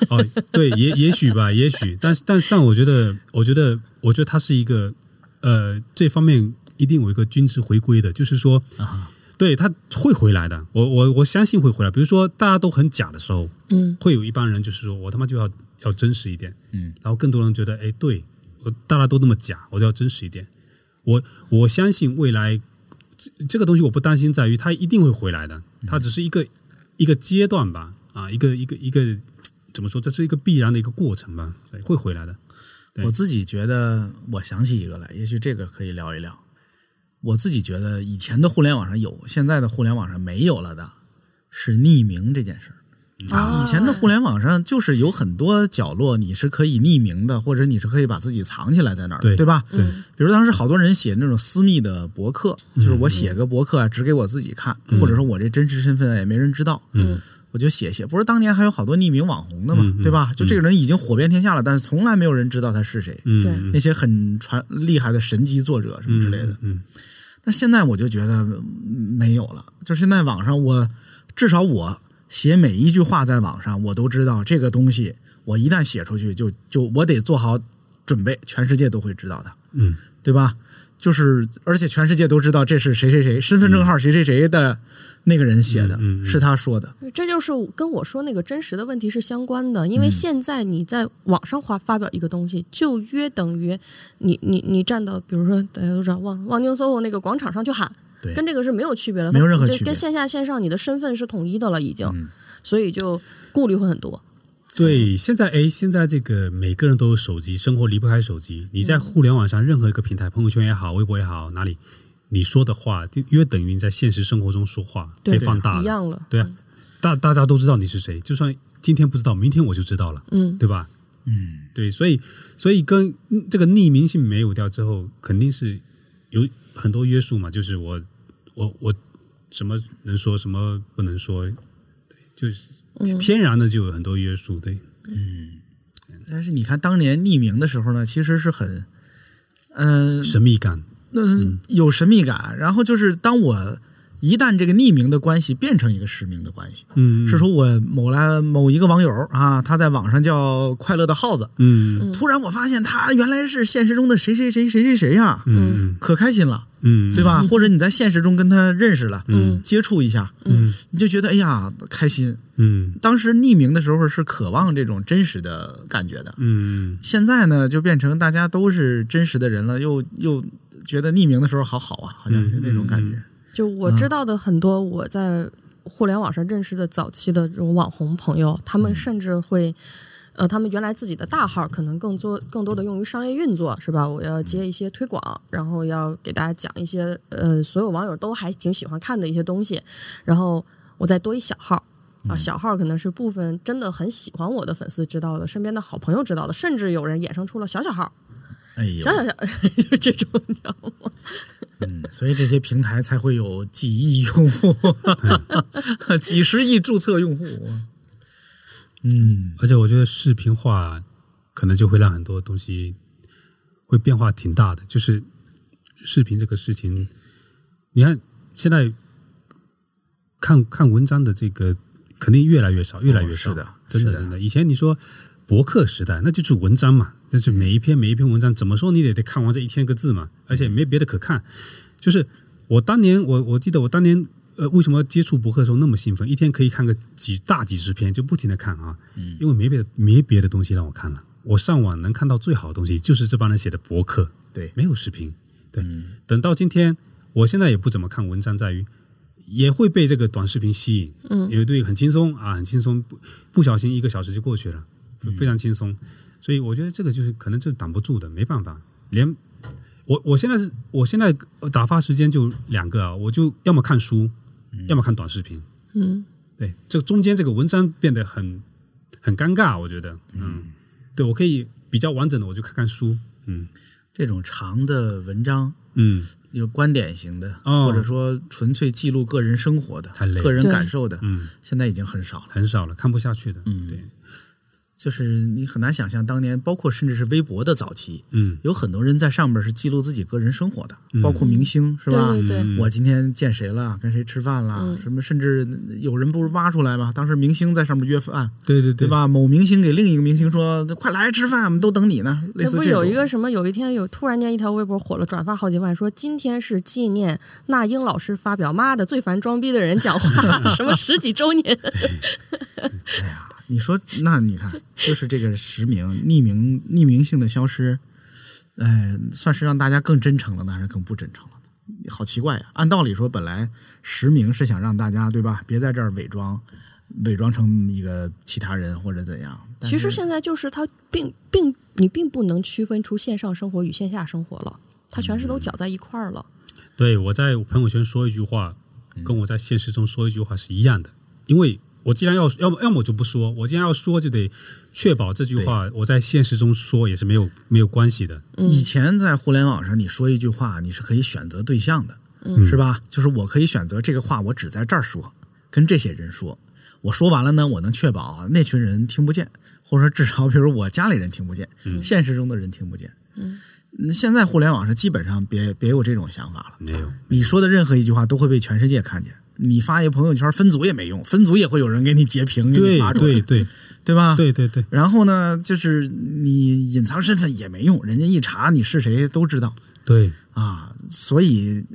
哦，对，也 也许吧，也许，但是但是但我觉得，我觉得，我觉得它是一个呃，这方面一定有一个均值回归的，就是说，对，他会回来的，我我我相信会回来。比如说大家都很假的时候，嗯会有一帮人就是说我他妈就要要真实一点，嗯，然后更多人觉得，哎，对我大家都那么假，我就要真实一点。我我相信未来这这个东西我不担心，在于它一定会回来的，它只是一个一个阶段吧，啊，一个一个一个怎么说？这是一个必然的一个过程吧，对，会回来的。我自己觉得，我想起一个来，也许这个可以聊一聊。我自己觉得，以前的互联网上有，现在的互联网上没有了的，是匿名这件事儿。以前的互联网上就是有很多角落，你是可以匿名的，或者你是可以把自己藏起来在那儿的，对吧？对比如当时好多人写那种私密的博客，就是我写个博客啊，只给我自己看，或者说我这真实身份啊也没人知道，嗯，我就写写。不是当年还有好多匿名网红的嘛，对吧？就这个人已经火遍天下了，但是从来没有人知道他是谁。嗯，对嗯那些很传厉害的神级作者什么之类的，嗯但现在我就觉得嗯没有了。就现在网上我，至少我写每一句话在网上，我都知道这个东西，我一旦写出去就，就我得做好准备，全世界都会知道的，嗯。对吧？就是而且全世界都知道这是谁谁谁身份证号谁谁谁的那个人写的，是他说的，这就是跟我说那个真实的问题是相关的，因为现在你在网上发发表一个东西，就约等于你你你站到，比如说大家都知道望望京 SOHO 那个广场上去喊，对跟这个是没有区别的，没有任何区别跟线下线上你的身份是统一的了，已经，嗯所以就顾虑会很多。对，现在哎，现在这个每个人都有手机，生活离不开手机。你在互联网上任何一个平台，朋友圈也好，微博也好，哪里你说的话，就约等于你在现实生活中说话对被放大了。一样了，对啊，大大家都知道你是谁，就算今天不知道，明天我就知道了，嗯，对吧？嗯，对，所以所以跟嗯这个匿名性没有掉之后，肯定是有很多约束嘛，就是我我我什么能说，什么不能说，就是嗯天然的就有很多约束，对。嗯但是你看当年匿名的时候呢，其实是很，嗯、神秘感，那有神秘感。然后就是当我一旦这个匿名的关系变成一个实名的关系，嗯，是说我某来某一个网友啊，他在网上叫快乐的耗子，嗯。突然我发现他原来是现实中的谁谁谁谁谁谁呀、嗯。可开心了，嗯，对吧？或者你在现实中跟他认识了，嗯。接触一下，嗯。你就觉得哎呀开心。嗯。当时匿名的时候是渴望这种真实的感觉的，嗯。现在呢就变成大家都是真实的人了，又又觉得匿名的时候好好啊，好像是那种感觉。就我知道的很多我在互联网上认识的早期的这种网红朋友，他们甚至会。呃，他们原来自己的大号可能更多更多的用于商业运作，是吧？我要接一些推广，然后要给大家讲一些呃，所有网友都还挺喜欢看的一些东西，然后我再多一小号。啊，小号可能是部分真的很喜欢我的粉丝知道的，身边的好朋友知道的，甚至有人衍生出了小小号，哎呦，就这种，你知道吗？嗯，所以这些平台才会有几亿用户，几十亿注册用户。嗯，而且我觉得视频化可能就会让很多东西会变化挺大的，就是视频这个事情，你看现在看看文章的这个肯定越来越少，越来越少，是的是的真的真的。以前你说博客时代，那就是文章嘛，就是每一篇每一篇文章，怎么说你也得看完这一千个字嘛，而且没别的可看。就是我当年我我记得我当年。呃，为什么接触博客的时候那么兴奋？一天可以看个几大几十篇，就不停的看啊，因为没别的没别的东西让我看了。我上网能看到最好的东西，就是这帮人写的博客，对没有视频。对，等到今天，我现在也不怎么看文章，在于也会被这个短视频吸引，嗯，因为对很轻松啊，很轻松，不不小心一个小时就过去了，非常轻松。所以我觉得这个就是可能就挡不住的，没办法。连我我现在是我现在打发时间就两个啊，我就要么看书，要么看短视频。嗯，对，这中间这个文章变得很很尴尬，我觉得，嗯，对我可以比较完整的，我就看看书，嗯这种长的文章，嗯有观点型的，哦或者说纯粹记录个人生活的太累、了个人感受的，嗯，现在已经很少了。很少了，看不下去的，嗯对，就是你很难想象，当年包括甚至是微博的早期，嗯有很多人在上面是记录自己个人生活的，包括明星是吧？对对对，嗯我今天见谁了，跟谁吃饭了，嗯什么甚至有人不是挖出来吗？当时明星在上面约饭，对对对？对吧？某明星给另一个明星说：“快来吃饭，我们都等你呢。”类那不似这种。有一个什么？有一天有突然间一条微博火了，转发好几万，说今天是纪念那英老师发表“妈的最烦装逼的人”讲话 什么十几周年。你说，那你看，就是这个实名、匿名、匿名性的消失，哎，算是让大家更真诚了呢，还是更不真诚了呢？好奇怪呀！按道理说，本来实名是想让大家对吧，别在这儿伪装，伪装成一个其他人或者怎样。其实现在就是它并并你并不能区分出线上生活与线下生活了，它全是都搅在一块儿了。对我在朋友圈说一句话，跟我在现实中说一句话是一样的，因为我既然要要么要么我就不说，我既然要说，就得确保这句话我在现实中说也是没有没有关系的，以前在互联网上，你说一句话，你是可以选择对象的，嗯是吧？就是我可以选择这个话，我只在这儿说，跟这些人说。我说完了呢，我能确保那群人听不见，或者说至少比如我家里人听不见，现实中的人听不见。嗯，现在互联网上基本上别别有这种想法了。没有，你说的任何一句话都会被全世界看见。你发一个朋友圈分组也没用，分组也会有人给你截屏，给你对发出来，对对对吧？对对对然后呢，就是你隐藏身份也没用，人家一查你是谁都知道对，啊。所以，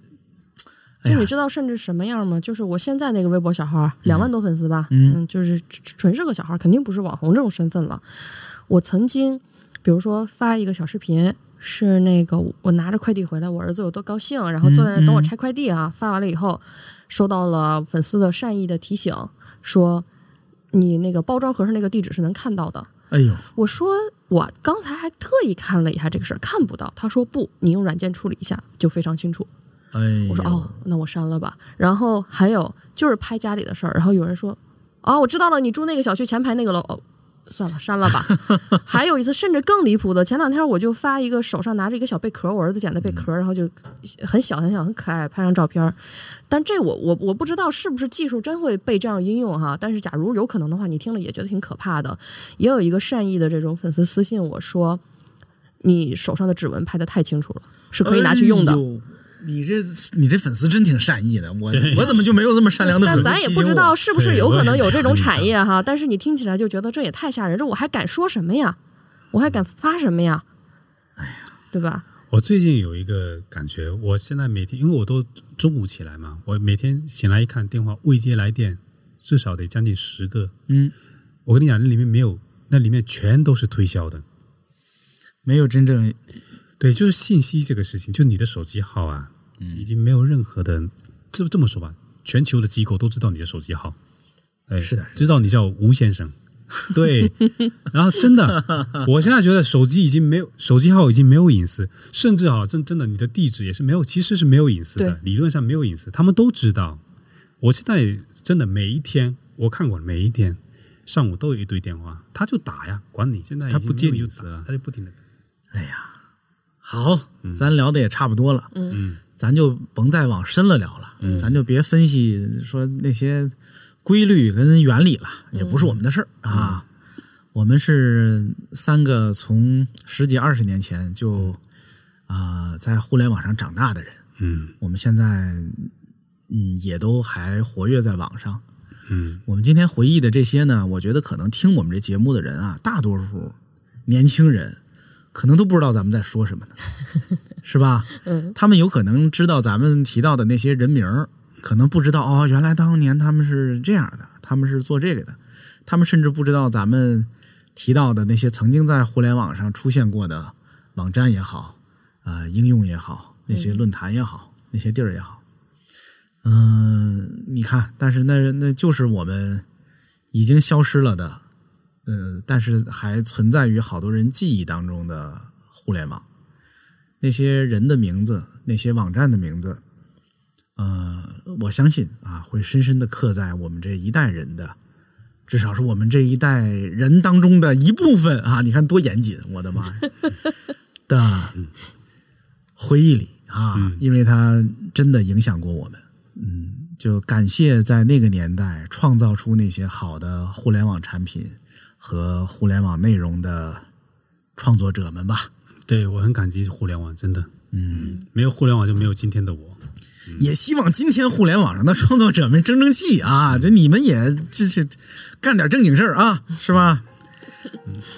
就你，知道甚至什么样吗？就是我现在那个微博小号啊，两万多粉丝吧，嗯就是纯纯是个小号，肯定不是网红这种身份了。我曾经，比如说发一个小视频，是那个我拿着快递回来，我儿子有多高兴，然后坐在那等我拆快递啊。发完了以后，收到了粉丝的善意的提醒，说你那个包装盒上那个地址是能看到的。哎呦，我说我刚才还特意看了一下这个事儿，看不到。他说不，你用软件处理一下就非常清楚。哎，我说哦，那我删了吧。然后还有就是拍家里的事儿，然后有人说哦，我知道了，你住那个小区前排那个楼。哦，算了，删了吧。还有一次甚至更离谱的，前两天我就发一个手上拿着一个小贝壳，我儿子捡的贝壳，然后就很小很小很可爱，拍张照片。但这我我我不知道是不是技术真会被这样应用哈。但是假如有可能的话，你听了也觉得挺可怕的。也有一个善意的这种粉丝私信我说，你手上的指纹拍的太清楚了，是可以拿去用的。你这你这粉丝真挺善意的，我我怎么就没有这么善良的粉丝？但咱也不知道是不是有可能有这种产业哈，但是你听起来就觉得这也太吓人，这我还敢说什么呀？我还敢发什么呀？哎呀，对吧？我最近有一个感觉，我现在每天因为我都中午起来嘛，我每天醒来一看电话未接来电，至少得将近十个。嗯，我跟你讲，那里面没有，那里面全都是推销的。没有真正对，就是信息这个事情，就你的手机号啊，已经没有任何的，这这么说吧，全球的机构都知道你的手机号，哎，是的知道你叫吴先生，对，然后真的，我现在觉得手机已经没有手机号已经没有隐私，甚至啊，真真的你的地址也是没有，其实是没有隐私的，理论上没有隐私，他们都知道。我现在真的每一天，我看过每一天上午都有一堆电话，他就打呀，管你，现在他不接没有隐私了他就不停的。好，咱聊的也差不多了，嗯，咱就甭再往深了聊了，咱就别分析说那些规律跟原理了，也不是我们的事儿、啊。我们是三个从十几二十年前就啊、在互联网上长大的人，嗯。我们现在嗯也都还活跃在网上。嗯。我们今天回忆的这些呢，我觉得可能听我们这节目的人啊，大多数年轻人可能都不知道咱们在说什么呢，是吧？嗯，他们有可能知道咱们提到的那些人名儿，可能不知道哦，原来当年他们是这样的，他们是做这个的，他们甚至不知道咱们提到的那些曾经在互联网上出现过的网站也好，啊、应用也好，那些论坛也好，那些地儿也好。嗯，你看，但是那那就是我们已经消失了的，呃，但是还存在于好多人记忆当中的互联网，那些人的名字，那些网站的名字，呃，我相信啊，会深深的刻在我们这一代人的，至少是我们这一代人当中的一部分啊！你看多严谨，我的妈呀！的回忆里啊，因为它真的影响过我们。嗯，就感谢在那个年代创造出那些好的互联网产品和互联网内容的创作者们吧。对我很感激互联网，真的，嗯，没有互联网就没有今天的我。也希望今天互联网上的创作者们争争气啊！就你们也这是干点正经事儿啊，是吧？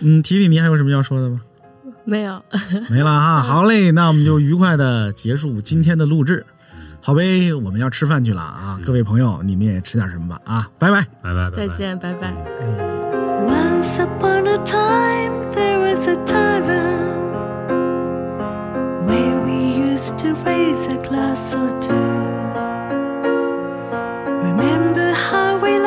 嗯，提提你还有什么要说的吗？没有，没了哈。好嘞，那我们就愉快的结束今天的录制。好呗，我们要吃饭去了啊！各位朋友，你们也吃点什么吧啊！拜拜。拜拜，拜拜。再见，拜拜。Once upon a time, there was a tavern where we used to raise a glass or two. Remember how we